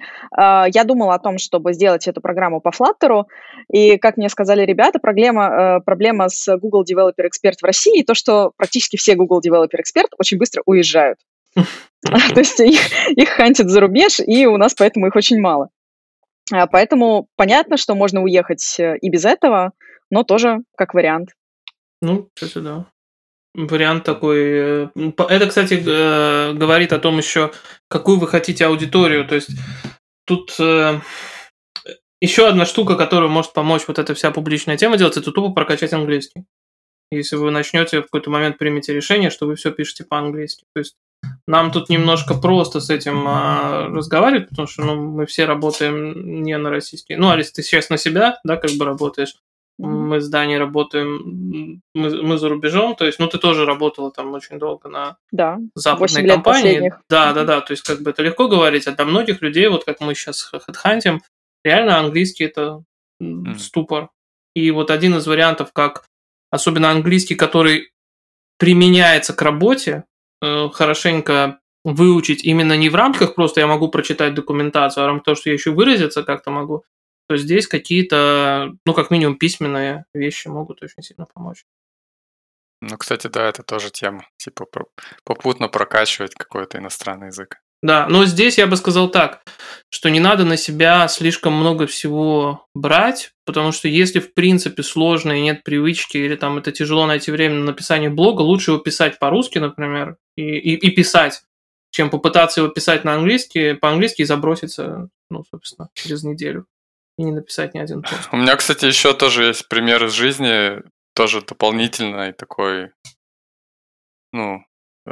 я думала о том, чтобы сделать эту программу по Flutter, и, как мне сказали ребята, проблема, э, проблема с Google Developer Expert в России, то, что практически все Google Developer Expert очень быстро уезжают. То есть их хантят за рубеж, и у нас поэтому их очень мало. А, поэтому понятно, что можно уехать э, и без этого, но тоже как вариант. Ну, кстати, да. Вариант такой. Э, это, кстати, говорит о том еще, какую вы хотите аудиторию. То есть тут э, еще одна штука, которая может помочь вот эта вся публичная тема делать, это тупо прокачать английский. Если вы начнете в какой-то момент примете решение, что вы все пишете по-английски. То есть нам тут немножко просто с этим а, разговаривать, потому что ну, мы все работаем не на российский. Ну, Алис, ты сейчас на себя, да, как бы работаешь. Мы с Даней работаем, мы, мы за рубежом, то есть, ну, ты тоже работала там очень долго на да, западной компании. Да, да, да, то есть, как бы это легко говорить, а для многих людей, вот как мы сейчас хедхантим, реально английский это mm. ступор. И вот один из вариантов, как особенно английский, который применяется к работе, э, хорошенько выучить именно не в рамках просто я могу прочитать документацию, а в рамках того, что я еще выразиться как-то могу, то здесь какие-то, ну, как минимум, письменные вещи могут очень сильно помочь. Ну, кстати, да, это тоже тема. Типа попутно прокачивать какой-то иностранный язык. Да, но здесь я бы сказал так, что не надо на себя слишком много всего брать, потому что если в принципе сложно и нет привычки, или там это тяжело найти время на написание блога, лучше его писать по-русски, например, и, и, и писать, чем попытаться его писать на английский, по-английски и заброситься, ну, собственно, через неделю и не написать ни один пост. У меня, кстати, еще тоже есть пример из жизни, тоже дополнительный такой, ну, э,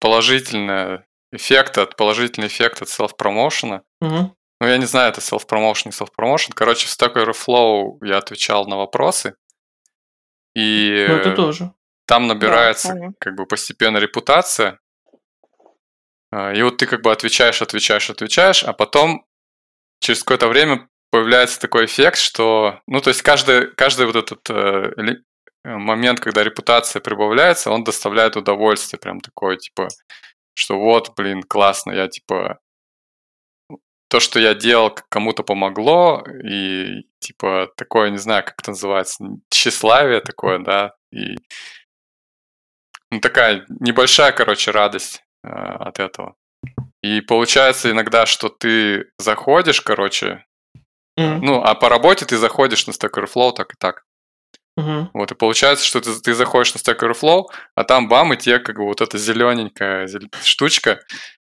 положительный эффект от, положительный эффект от self-промоушена. Угу. Ну, я не знаю, это self-promotion, не self-promotion. Короче, в Stack Overflow я отвечал на вопросы. И ну, это тоже. там набирается да, как бы постепенно репутация. А, и вот ты как бы отвечаешь, отвечаешь, отвечаешь, а потом через какое-то время появляется такой эффект, что, ну, то есть каждый, каждый вот этот э, э, момент, когда репутация прибавляется, он доставляет удовольствие, прям такое, типа, что вот, блин, классно, я, типа, то, что я делал, кому-то помогло, и, типа, такое, не знаю, как это называется, тщеславие такое, да, и ну, такая небольшая, короче, радость э, от этого. И получается иногда, что ты заходишь, короче, Mm-hmm. Ну, а по работе ты заходишь на Stack Overflow так и так. Mm-hmm. Вот, и получается, что ты, ты заходишь на Stack Overflow, а там бам, и тебе как бы вот эта зелененькая штучка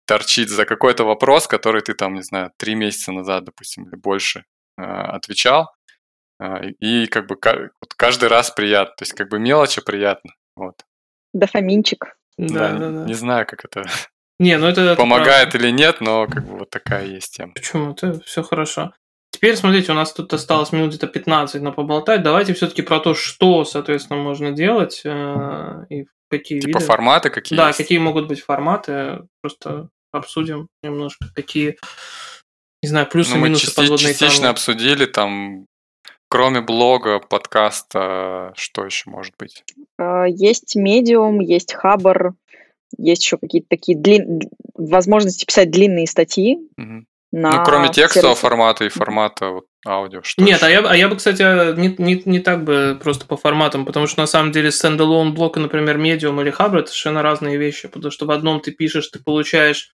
торчит за какой-то вопрос, который ты там, не знаю, три месяца назад, допустим, или больше э, отвечал. Э, и как бы вот каждый раз приятно. То есть как бы мелочи приятно. Вот. Дофаминчик. Да, да, да, да. Не знаю, как это не, ну это помогает это или нет, но как бы вот такая есть тема. Почему? Это все хорошо. Теперь, смотрите, у нас тут осталось минут где-то 15 на поболтать. Давайте все-таки про то, что, соответственно, можно делать э, и какие типа виды. форматы какие Да, есть? какие могут быть форматы. Просто обсудим немножко, какие, не знаю, плюсы, ну, минусы, части- подводные частично камни. обсудили, там, кроме блога, подкаста, что еще может быть? Э, есть Medium, есть Хабр, есть еще какие-то такие длин... возможности писать длинные статьи. Угу на Ну, кроме текстового сервисе. формата и формата вот, аудио. Что Нет, а я, а я бы, кстати, не, не, не так бы просто по форматам, потому что на самом деле стендалон блок, например, Medium или Hubble, это совершенно разные вещи, потому что в одном ты пишешь, ты получаешь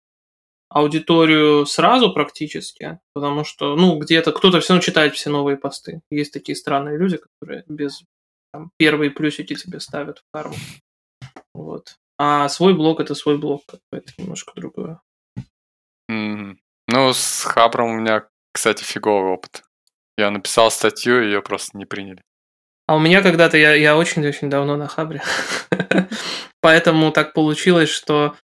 аудиторию сразу практически, потому что, ну, где-то кто-то все равно читает все новые посты. Есть такие странные люди, которые без там, первые плюсики тебе ставят в карму. Вот. А свой блок это свой блок, это немножко другое. Mm-hmm. С Хабром у меня, кстати, фиговый опыт. Я написал статью, и ее просто не приняли. А у меня когда-то, я, я очень-очень давно на Хабре. Поэтому так получилось, что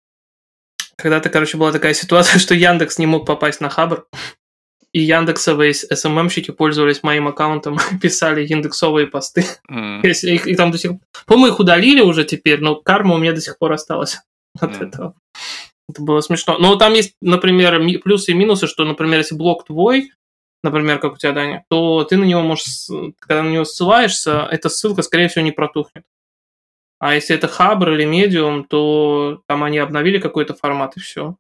когда-то, короче, была такая ситуация, что Яндекс не мог попасть на Хабр, и Яндексовые СММщики пользовались моим аккаунтом, писали индексовые посты. Mm. их, их там до сих... По-моему, их удалили уже теперь, но карма у меня до сих пор осталась от mm. этого. Это было смешно. Но там есть, например, плюсы и минусы, что, например, если блок твой, например, как у тебя, Даня, то ты на него можешь, когда на него ссылаешься, эта ссылка, скорее всего, не протухнет. А если это Хабр или Medium, то там они обновили какой-то формат и все.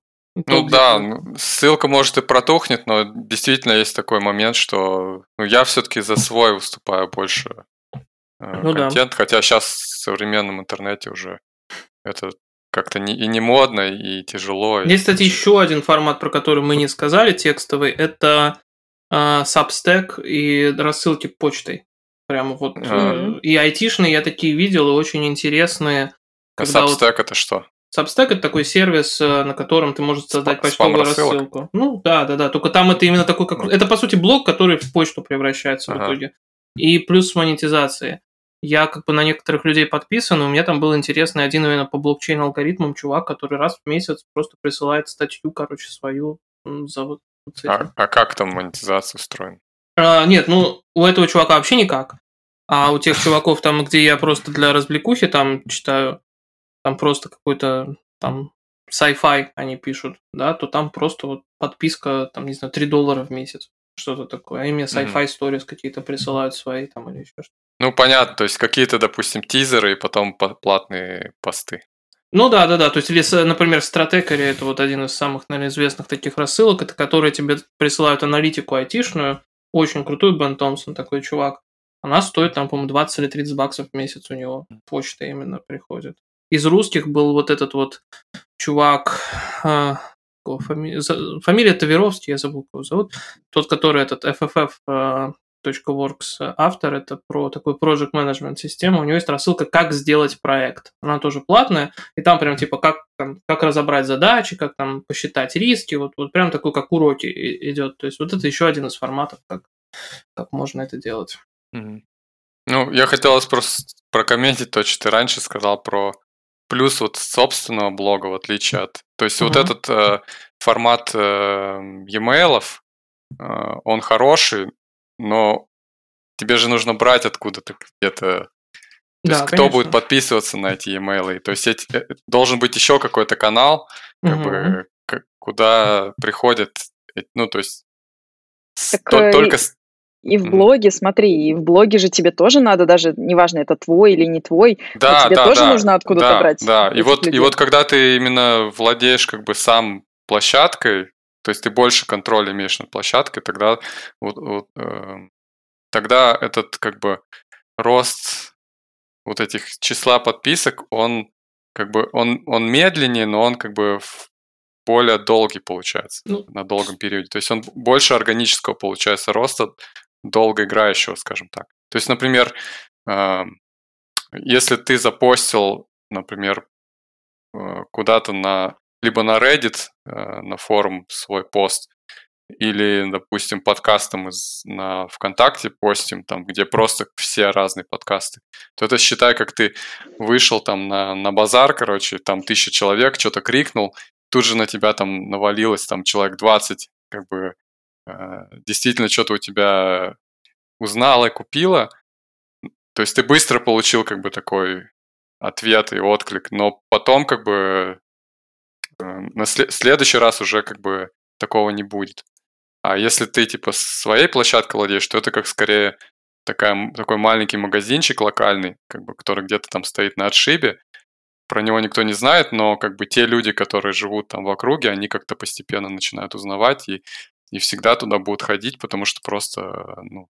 Ну да, ну, ссылка может и протухнет, но действительно есть такой момент, что ну, я все-таки за свой выступаю больше э, Ну да. контент, хотя сейчас в современном интернете уже это как-то не, и не модно, и тяжело. и Есть, кстати, вообще. еще один формат, про который мы не сказали, текстовый. Это э, Substack и рассылки почтой. Прямо вот. э, Мгм. и айтишные я такие видел, и очень интересные. А когда вот- Substack это что? Substack это такой сервис, э, на котором ты можешь создать Спа- почтовую рассылку. Ну да, да, да. Только там это именно такой, как это по сути блог, который в почту превращается в Ага. итоге. И плюс с монетизацией. Я как бы на некоторых людей подписан, и у меня там был интересный один именно по блокчейн алгоритмам чувак, который раз в месяц просто присылает статью, короче, свою за вот. А, а как там монетизация устроена? А, нет, ну, у этого чувака вообще никак. А у тех чуваков там, где я просто для развлекухи там читаю, там просто какой-то там sci-fi они пишут, да, то там просто вот подписка, там, не знаю, 3 доллара в месяц, что-то такое. Они мне sci-fi stories какие-то присылают свои там или еще что-то. Ну, понятно, то есть какие-то, допустим, тизеры и потом по- платные посты. Ну да, да, да. То есть, или, например, Стратекари это вот один из самых, наверное, известных таких рассылок, это которые тебе присылают аналитику айтишную, очень крутую, Бен Томпсон, такой чувак. Она стоит там, по-моему, 20 или 30 баксов в месяц у него. Почта именно приходит. Из русских был вот этот вот чувак, какого фами- фамилия Таверовский, я забыл, как его зовут. Тот, который этот FFF а, .works автор, это про такой project management систему. У него есть рассылка «Как сделать проект». Она тоже платная, и там прям типа как, там, как разобрать задачи, как там посчитать риски, вот, вот прям такой, как уроки идет. То есть вот это еще один из форматов, как, как можно это делать. Мгм. Ну, я хотел вас просто прокомментить то, что ты раньше сказал про плюс вот собственного блога, в отличие от... То есть вот Мгм. этот э, формат э, e-mail, э, он хороший, но тебе же нужно брать откуда-то где-то... То есть Да, кто конечно. будет подписываться на эти e-mail? То есть эти- э, должен быть еще какой-то канал, как Мгм. бы, куда приходят, э, ну, то есть Так, то- только И в Мгм. блоге, смотри, и в блоге же тебе тоже надо, даже неважно, это твой или не твой, Да, тебе да, тоже да, нужно откуда-то да, брать Да, и вот, и вот когда ты именно владеешь как бы сам площадкой, то есть ты больше контроля имеешь над площадкой, тогда вот, вот, эм, тогда этот как бы рост вот этих числа подписок, он как бы он, он медленнее, но он как бы более долгий получается Ну. на долгом периоде. То есть он больше органического получается роста долгоиграющего, скажем так. То есть, например, если ты запостил, например, э, куда-то на либо на Reddit, э, на форум свой пост, или, допустим, подкастом из, на ВКонтакте постим, там, где просто все разные подкасты, то это считай, как ты вышел там на, на базар, короче, там тысяча человек, что-то крикнул, тут же на тебя там навалилось там человек 20, как бы действительно что-то у тебя узнала купила, то есть ты быстро получил как бы такой ответ и отклик, но потом как бы э, на сле- следующий раз уже как бы такого не будет. А если ты типа своей площадкой владеешь, то это как скорее такая, такой маленький магазинчик локальный, как бы, который где-то там стоит на отшибе. Про него никто не знает, но как бы те люди, которые живут там в округе, они как-то постепенно начинают узнавать и, и всегда туда будут ходить, потому что просто, ну,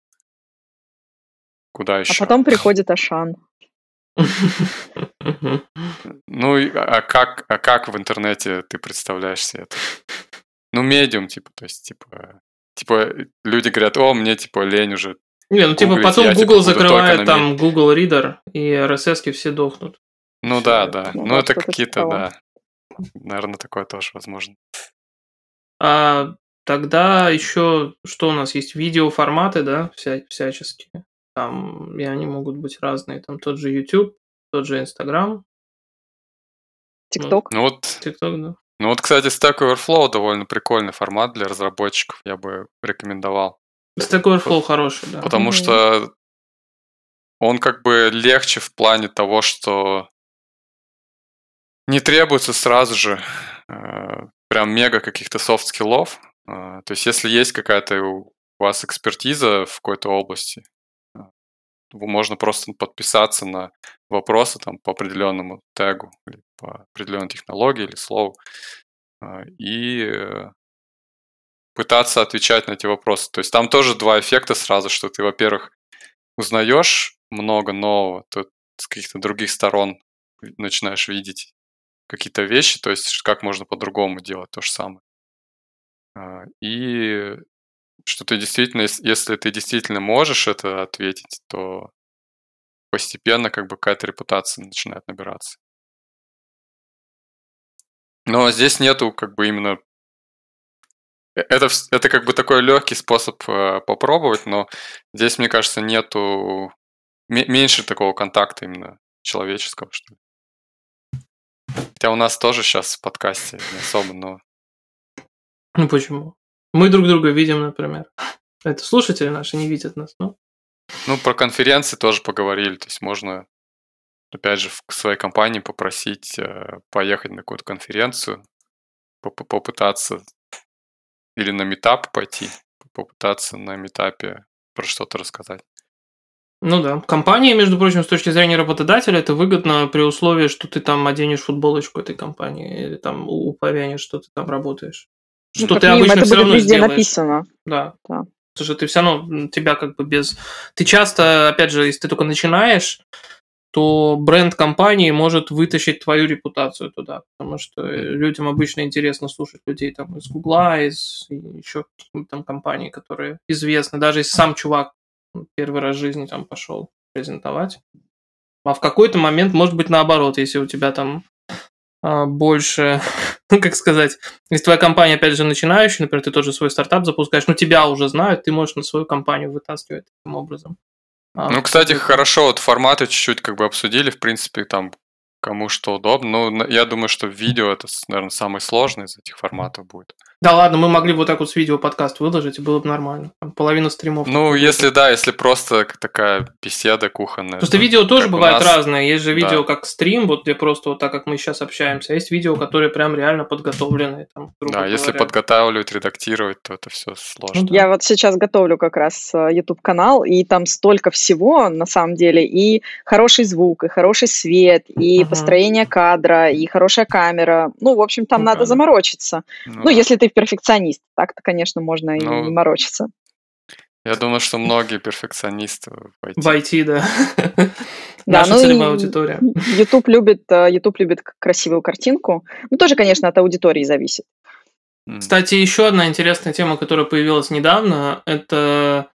куда А еще? потом приходит Ашан. Ну, и- а как, а как в интернете ты представляешь себе это? Ну, медиум, типа, то есть, типа, типа, люди говорят, о, мне, типа, лень уже. Не, ну типа потом типа, Google закрывает там Google Reader, и RSS все дохнут. Ну, да, да. Ну это какие-то, да. Наверное, такое тоже возможно. А тогда еще что у нас есть? Видеоформаты, да, вся, всяческие. Там, и они могут быть разные. Там тот же YouTube, тот же Instagram, ТикТок. Ну, вот, TikTok, да. ну, вот, кстати, Stack Overflow довольно прикольный формат для разработчиков, я бы рекомендовал. Stack Overflow хороший, да. Потому Мгм. что он как бы легче в плане того, что не требуется сразу же э, прям мега каких-то soft skill ов. Э, то есть если есть какая-то у вас экспертиза в какой-то области, э, вы- можно просто подписаться на вопросы там по определенному тегу, или по определенной технологии или слову. а, и пытаться отвечать на эти вопросы. То есть там тоже два эффекта сразу, что ты, во-первых, узнаешь много нового, то с каких-то других сторон начинаешь видеть какие-то вещи, то есть как можно по-другому делать то же самое. А, и что ты действительно, если ты действительно можешь это ответить, то постепенно как бы какая-то репутация начинает набираться. Но здесь нету как бы именно Э, это, это как бы такой легкий способ э, попробовать, но здесь, мне кажется, нету меньше такого контакта именно человеческого, что ли. Хотя у нас тоже сейчас в подкасте не особо, но... Ну почему? Мы друг друга видим, например. Это слушатели наши не видят нас, ну? Ну, про конференции тоже поговорили. То есть можно, опять же, в своей компании попросить э, поехать на какую-то конференцию, попытаться или на метап пойти, попытаться на метапе про что-то рассказать. Ну да. Компания, между прочим, с точки зрения работодателя, это выгодно при условии, что ты там оденешь футболочку этой компании или там упомянешь, что ты там работаешь. Ну, что ты обычно это все будет равно везде сделаешь. написано. Да. да. Потому что ты все равно, тебя как бы без... Ты часто, опять же, если ты только начинаешь, то бренд компании может вытащить твою репутацию туда, потому что людям обычно интересно слушать людей там из Гугла, из еще там компаний, которые известны, даже если сам чувак первый раз в жизни там пошел презентовать. А в какой-то момент может быть наоборот, если у тебя там а, больше, ну как сказать, если твоя компания опять же начинающая, например, ты тоже свой стартап запускаешь, ну тебя уже знают, ты можешь на свою компанию вытаскивать таким образом. А, ну, кстати, хорошо, вот форматы чуть-чуть как бы обсудили, в принципе, там кому что удобно. Ну, я думаю, что видео это, наверное, самый сложный из этих форматов будет. Да ладно, мы могли бы вот так вот с видео подкаст выложить, и было бы нормально. Там половина стримов. Ну, если да, если просто такая беседа кухонная. Просто видео тоже бывают нас... разные. Есть же видео да. как стрим, вот где просто вот так, как мы сейчас общаемся. А есть видео, которые прям реально подготовленные. Там, да, говоря. если подготавливать, редактировать, то это все сложно. Ну, Я вот сейчас готовлю как раз э, YouTube канал, и там столько всего на самом деле. И хороший звук, и хороший свет, и uh построение кадра, и хорошая камера. Ну, в общем, там ну, надо заморочиться. Ну, ну если ты перфекционист. Так-то, конечно, можно ну, и не морочиться. Я думаю, что многие перфекционисты в IT. В IT, да. Да, Наша ну целевая аудитория. YouTube любит, э, YouTube любит красивую картинку. Ну, тоже, конечно, от аудитории зависит. Кстати, еще одна интересная тема, которая появилась недавно, это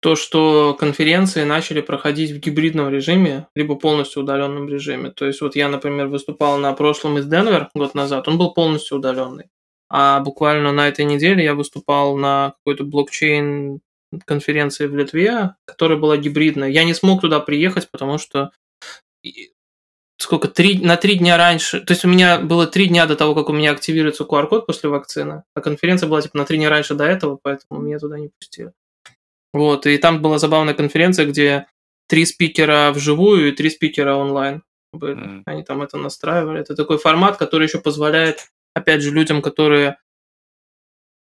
то, что конференции начали проходить в гибридном режиме, либо полностью удаленном режиме. То есть вот я, например, выступал на прошлом из Денвер год назад, он был полностью удаленный. А буквально на этой неделе я выступал на какой-то блокчейн конференции в Литве, которая была гибридная. Я не смог туда приехать, потому что сколько, три, на три дня раньше, то есть у меня было три дня до того, как у меня активируется QR-код после вакцины, а конференция была типа на три дня раньше до этого, поэтому меня туда не пустили. Вот, и там была забавная конференция, где три спикера вживую и три спикера онлайн были. Mm. Они там это настраивали. Это такой формат, который еще позволяет опять же, людям, которые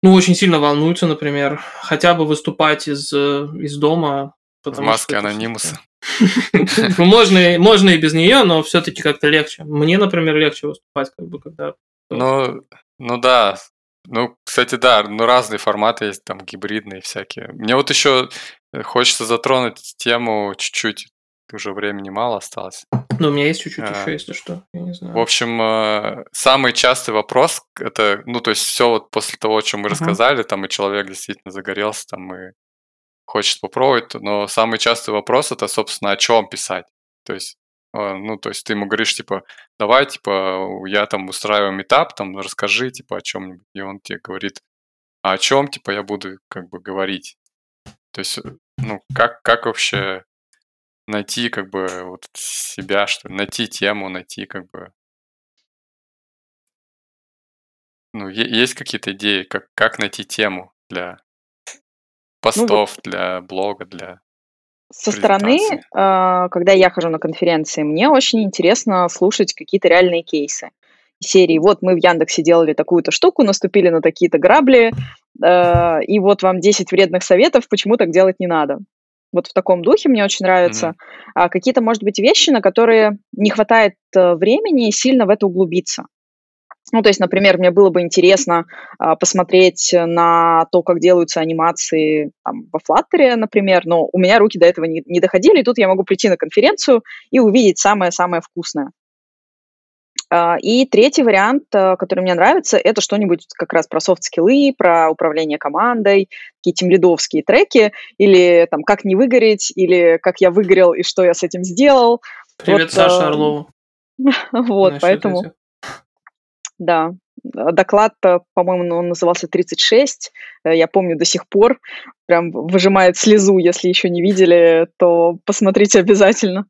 ну, очень сильно волнуются, например, хотя бы выступать из, из дома. В маске анонимуса. Можно, можно и без нее, но все-таки как-то легче. Мне, например, легче выступать, как бы, когда... Ну, ну да. Ну, кстати, да, ну разные форматы есть, там гибридные всякие. Мне вот еще хочется затронуть тему чуть-чуть уже времени мало осталось. Ну, у меня есть чуть-чуть а, еще, если что, я не знаю. В общем, э, самый частый вопрос, это, ну, то есть все вот после того, о чем мы uh-huh. рассказали, там и человек действительно загорелся, там и хочет попробовать, но самый частый вопрос это, собственно, о чем писать. То есть, э, ну, то есть ты ему говоришь, типа, давай, типа, я там устраиваю метап, там, расскажи, типа, о чем-нибудь, и он тебе говорит, а о чем, типа, я буду, как бы, говорить. То есть, ну, как, как вообще найти как бы вот себя, что найти тему, найти как бы... Ну, есть какие-то идеи, как, как найти тему для постов, ну, вот для блога, для со стороны, а, когда я хожу на конференции, мне очень интересно слушать какие-то реальные кейсы серии. Вот мы в Яндексе делали такую-то штуку, наступили на такие-то грабли, а, и вот вам 10 вредных советов, почему так делать не надо вот в таком духе мне очень нравится. Mm-hmm. А какие-то, может быть, вещи, на которые не хватает э, времени сильно в это углубиться. Ну, то есть, например, мне было бы интересно а, посмотреть на то, как делаются анимации там, во Flutter, например, но у меня руки до этого не, не доходили, и тут я могу прийти на конференцию и увидеть самое-самое вкусное. А, и третий вариант, а, который мне нравится, это что-нибудь как раз про софт-скиллы, про управление командой, какие-то тимлидовские треки, или там «Как не выгореть», или «Как я выгорел и что я с этим сделал». Привет, вот, Саша Орлова. Вот, поэтому... Да, доклад, э, по-моему, он назывался 36. Э, я помню до сих пор. Прям выжимает слезу. Если еще не видели, то посмотрите обязательно.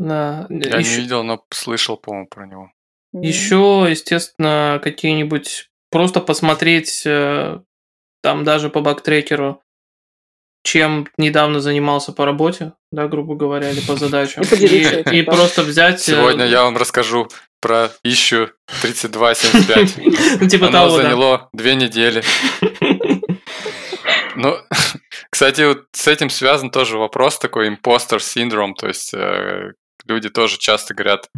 Да. Я еще... не видел, но слышал, по-моему, про него. Еще, естественно, какие-нибудь просто посмотреть э, там даже по бактрекеру, чем недавно занимался по работе, да, грубо говоря, или по задачам. И, и просто взять... Сегодня я вам расскажу про ищу 3275. Ну, типа Оно того, заняло две недели. Ну, кстати, вот с этим связан тоже вопрос такой импостер синдром, то есть э, люди тоже часто говорят,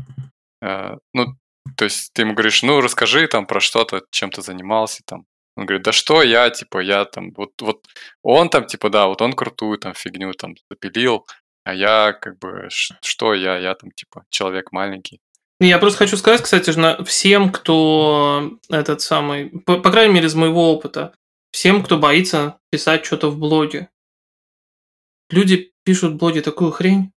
э, ну, то есть ты ему говоришь, ну, расскажи там про что-то, чем ты занимался, там. Он говорит, да что я, типа, я там, вот, вот он там, типа, да, вот он крутую там фигню там запилил, а я, как бы, что я, я там, типа, человек маленький. Я просто хочу сказать, кстати, всем, кто этот самый, по, по крайней мере, из моего опыта, всем, кто боится писать что-то в блоге. Люди пишут в блоге такую хрень,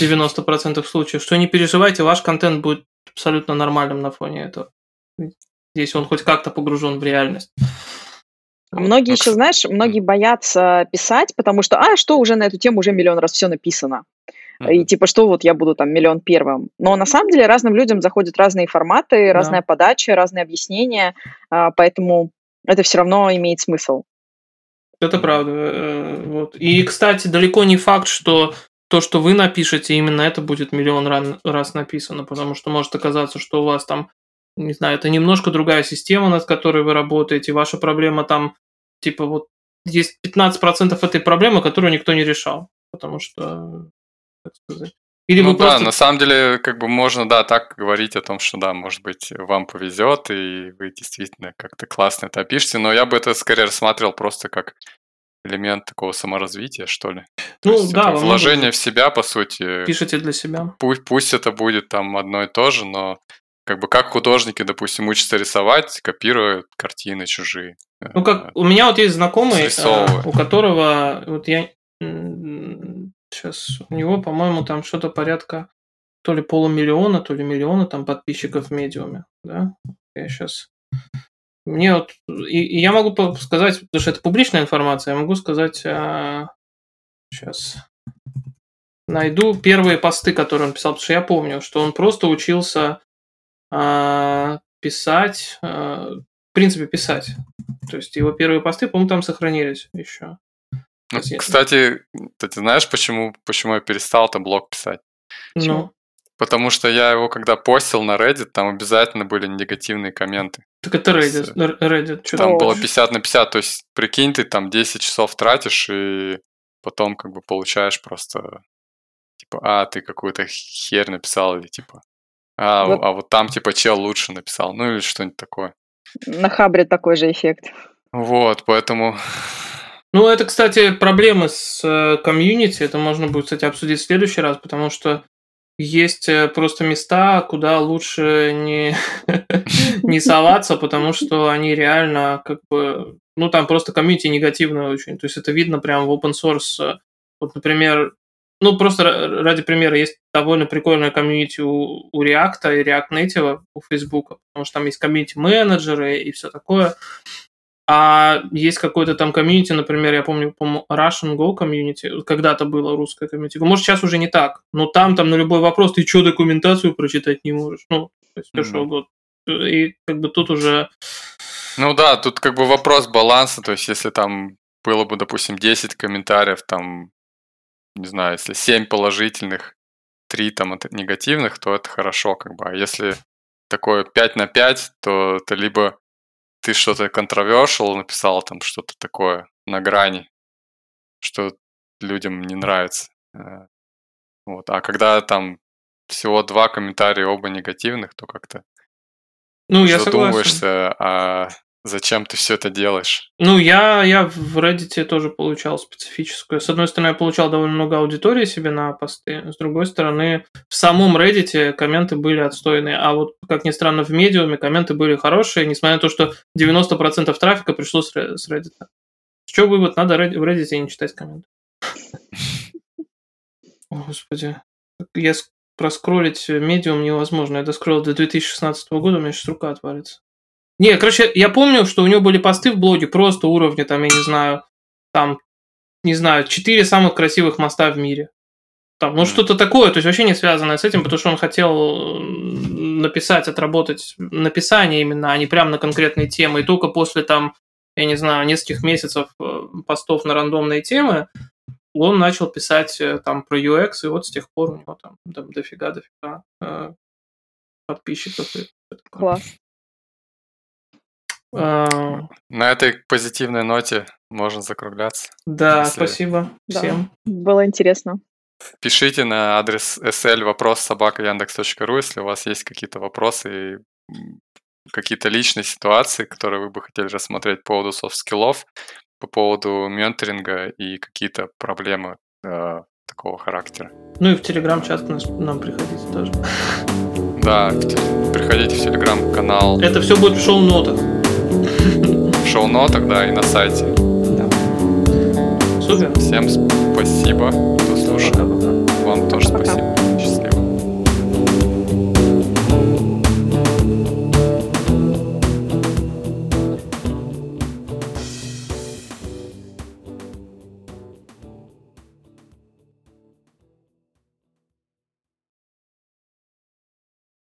90% случаев, что не переживайте, ваш контент будет абсолютно нормальным на фоне этого. Если он хоть как-то погружен в реальность. Многие еще, знаешь, многие боятся писать, потому что, а, что уже на эту тему уже миллион раз все написано. И типа, что вот я буду там миллион первым. Но на самом деле разным людям заходят разные форматы, разная да. подача, разные объяснения, а, поэтому это все равно имеет смысл. Это правда. Э, вот. И, кстати, далеко не факт, что то, что вы напишете, именно это будет миллион раз написано, потому что может оказаться, что у вас там, не знаю, это немножко другая система, над которой вы работаете, ваша проблема там, типа вот, есть 15% этой проблемы, которую никто не решал, потому что так сказать. Или ну да, просто... на самом деле, как бы можно, да, так говорить о том, что да, может быть, вам повезет, и вы действительно как-то классно это опишете, но я бы это скорее рассматривал просто как элемент такого саморазвития, что ли. То ну, есть да, это вложение в себя, по сути. Пишите для себя. Пусть, пусть это будет там одно и то же, но как бы как художники, допустим, учатся рисовать, копируют картины чужие. Ну, как у меня вот есть знакомый, э, у которого вот я Сейчас у него, по-моему, там что-то порядка то ли полумиллиона, то ли миллиона там подписчиков в медиуме, да? Я сейчас... Мне вот... И, и я могу сказать, потому что это публичная информация, я могу сказать... А... Сейчас найду первые посты, которые он писал, потому что я помню, что он просто учился а, писать, а, в принципе, писать. То есть его первые посты, по-моему, там сохранились еще. Ну, кстати, ты знаешь, почему, почему я перестал там блог писать? Ну. Потому что я его, когда постил на Reddit, там обязательно были негативные комменты. Так это Reddit, есть, Reddit что Там было 50 на 50, то есть прикинь, ты там 10 часов тратишь, и потом как бы получаешь просто, типа, а, ты какую-то херь написал, или типа, а вот. а вот там типа чел лучше написал, ну или что-нибудь такое. На Хабре такой же эффект. Вот, поэтому ну, это, кстати, проблемы с э, комьюнити. Это можно будет, кстати, обсудить в следующий раз, потому что есть э, просто места, куда лучше не, не соваться, потому что они реально как бы... Ну, там просто комьюнити негативное очень. То есть это видно прямо в open source. Вот, например, ну, просто ради примера, есть довольно прикольная комьюнити у, у React и React Native у Facebook, потому что там есть комьюнити-менеджеры и все такое. А есть какой-то там комьюнити, например, я помню, по Russian Go community, когда-то было русское комьюнити. Может, сейчас уже не так, но там, там на любой вопрос ты что, документацию прочитать не можешь? Ну, то есть, mm-hmm. что угодно. И как бы тут уже... Ну да, тут как бы вопрос баланса, то есть если там было бы, допустим, 10 комментариев, там, не знаю, если 7 положительных, 3 там негативных, то это хорошо, как бы. А если такое 5 на 5, то это либо ты что-то controversial написал, там что-то такое на грани, что людям не нравится. Э, вот. А когда там всего два комментария, оба негативных, то как-то Ну, я согласен. а зачем ты все это делаешь? Ну, я, я в Reddit тоже получал специфическую. С одной стороны, я получал довольно много аудитории себе на посты, с другой стороны, в самом Reddit комменты были отстойные, а вот, как ни странно, в медиуме комменты были хорошие, несмотря на то, что 90% трафика пришло с Reddit. С чего вывод? Надо в Reddit не читать комменты. О, Господи. Я проскроллить медиум невозможно. Я доскроллил до 2016 года, у меня сейчас рука отвалится. Не, короче, я помню, что у него были посты в блоге просто уровня, там, я не знаю, там, не знаю, четыре самых красивых моста в мире. Там, ну, что-то такое, то есть вообще не связанное с этим, потому что он хотел написать, отработать написание именно, а не прям на конкретные темы. И только после, там, я не знаю, нескольких месяцев э, постов на рандомные темы, он начал писать э, там про UX, и вот с тех пор у него там, там дофига, дофига э, подписчиков. и. Класс. На этой позитивной ноте можно закругляться. Да, Если- спасибо Да. всем. Было интересно. Пишите на адрес sl вопрос собака яндекс.ру, если у вас есть какие-то вопросы и какие-то личные ситуации, которые вы бы хотели рассмотреть по поводу soft skill ов, по поводу менторинга и какие-то проблемы э, такого характера. Ну и в телеграм-чат к нас, нам приходите тоже. Да, приходите в телеграм-канал Это все будет в шоу-нотах. Шоу-нотах, да, и на сайте. Да. Супер. Всем спасибо, кто слушал. Пока-пока.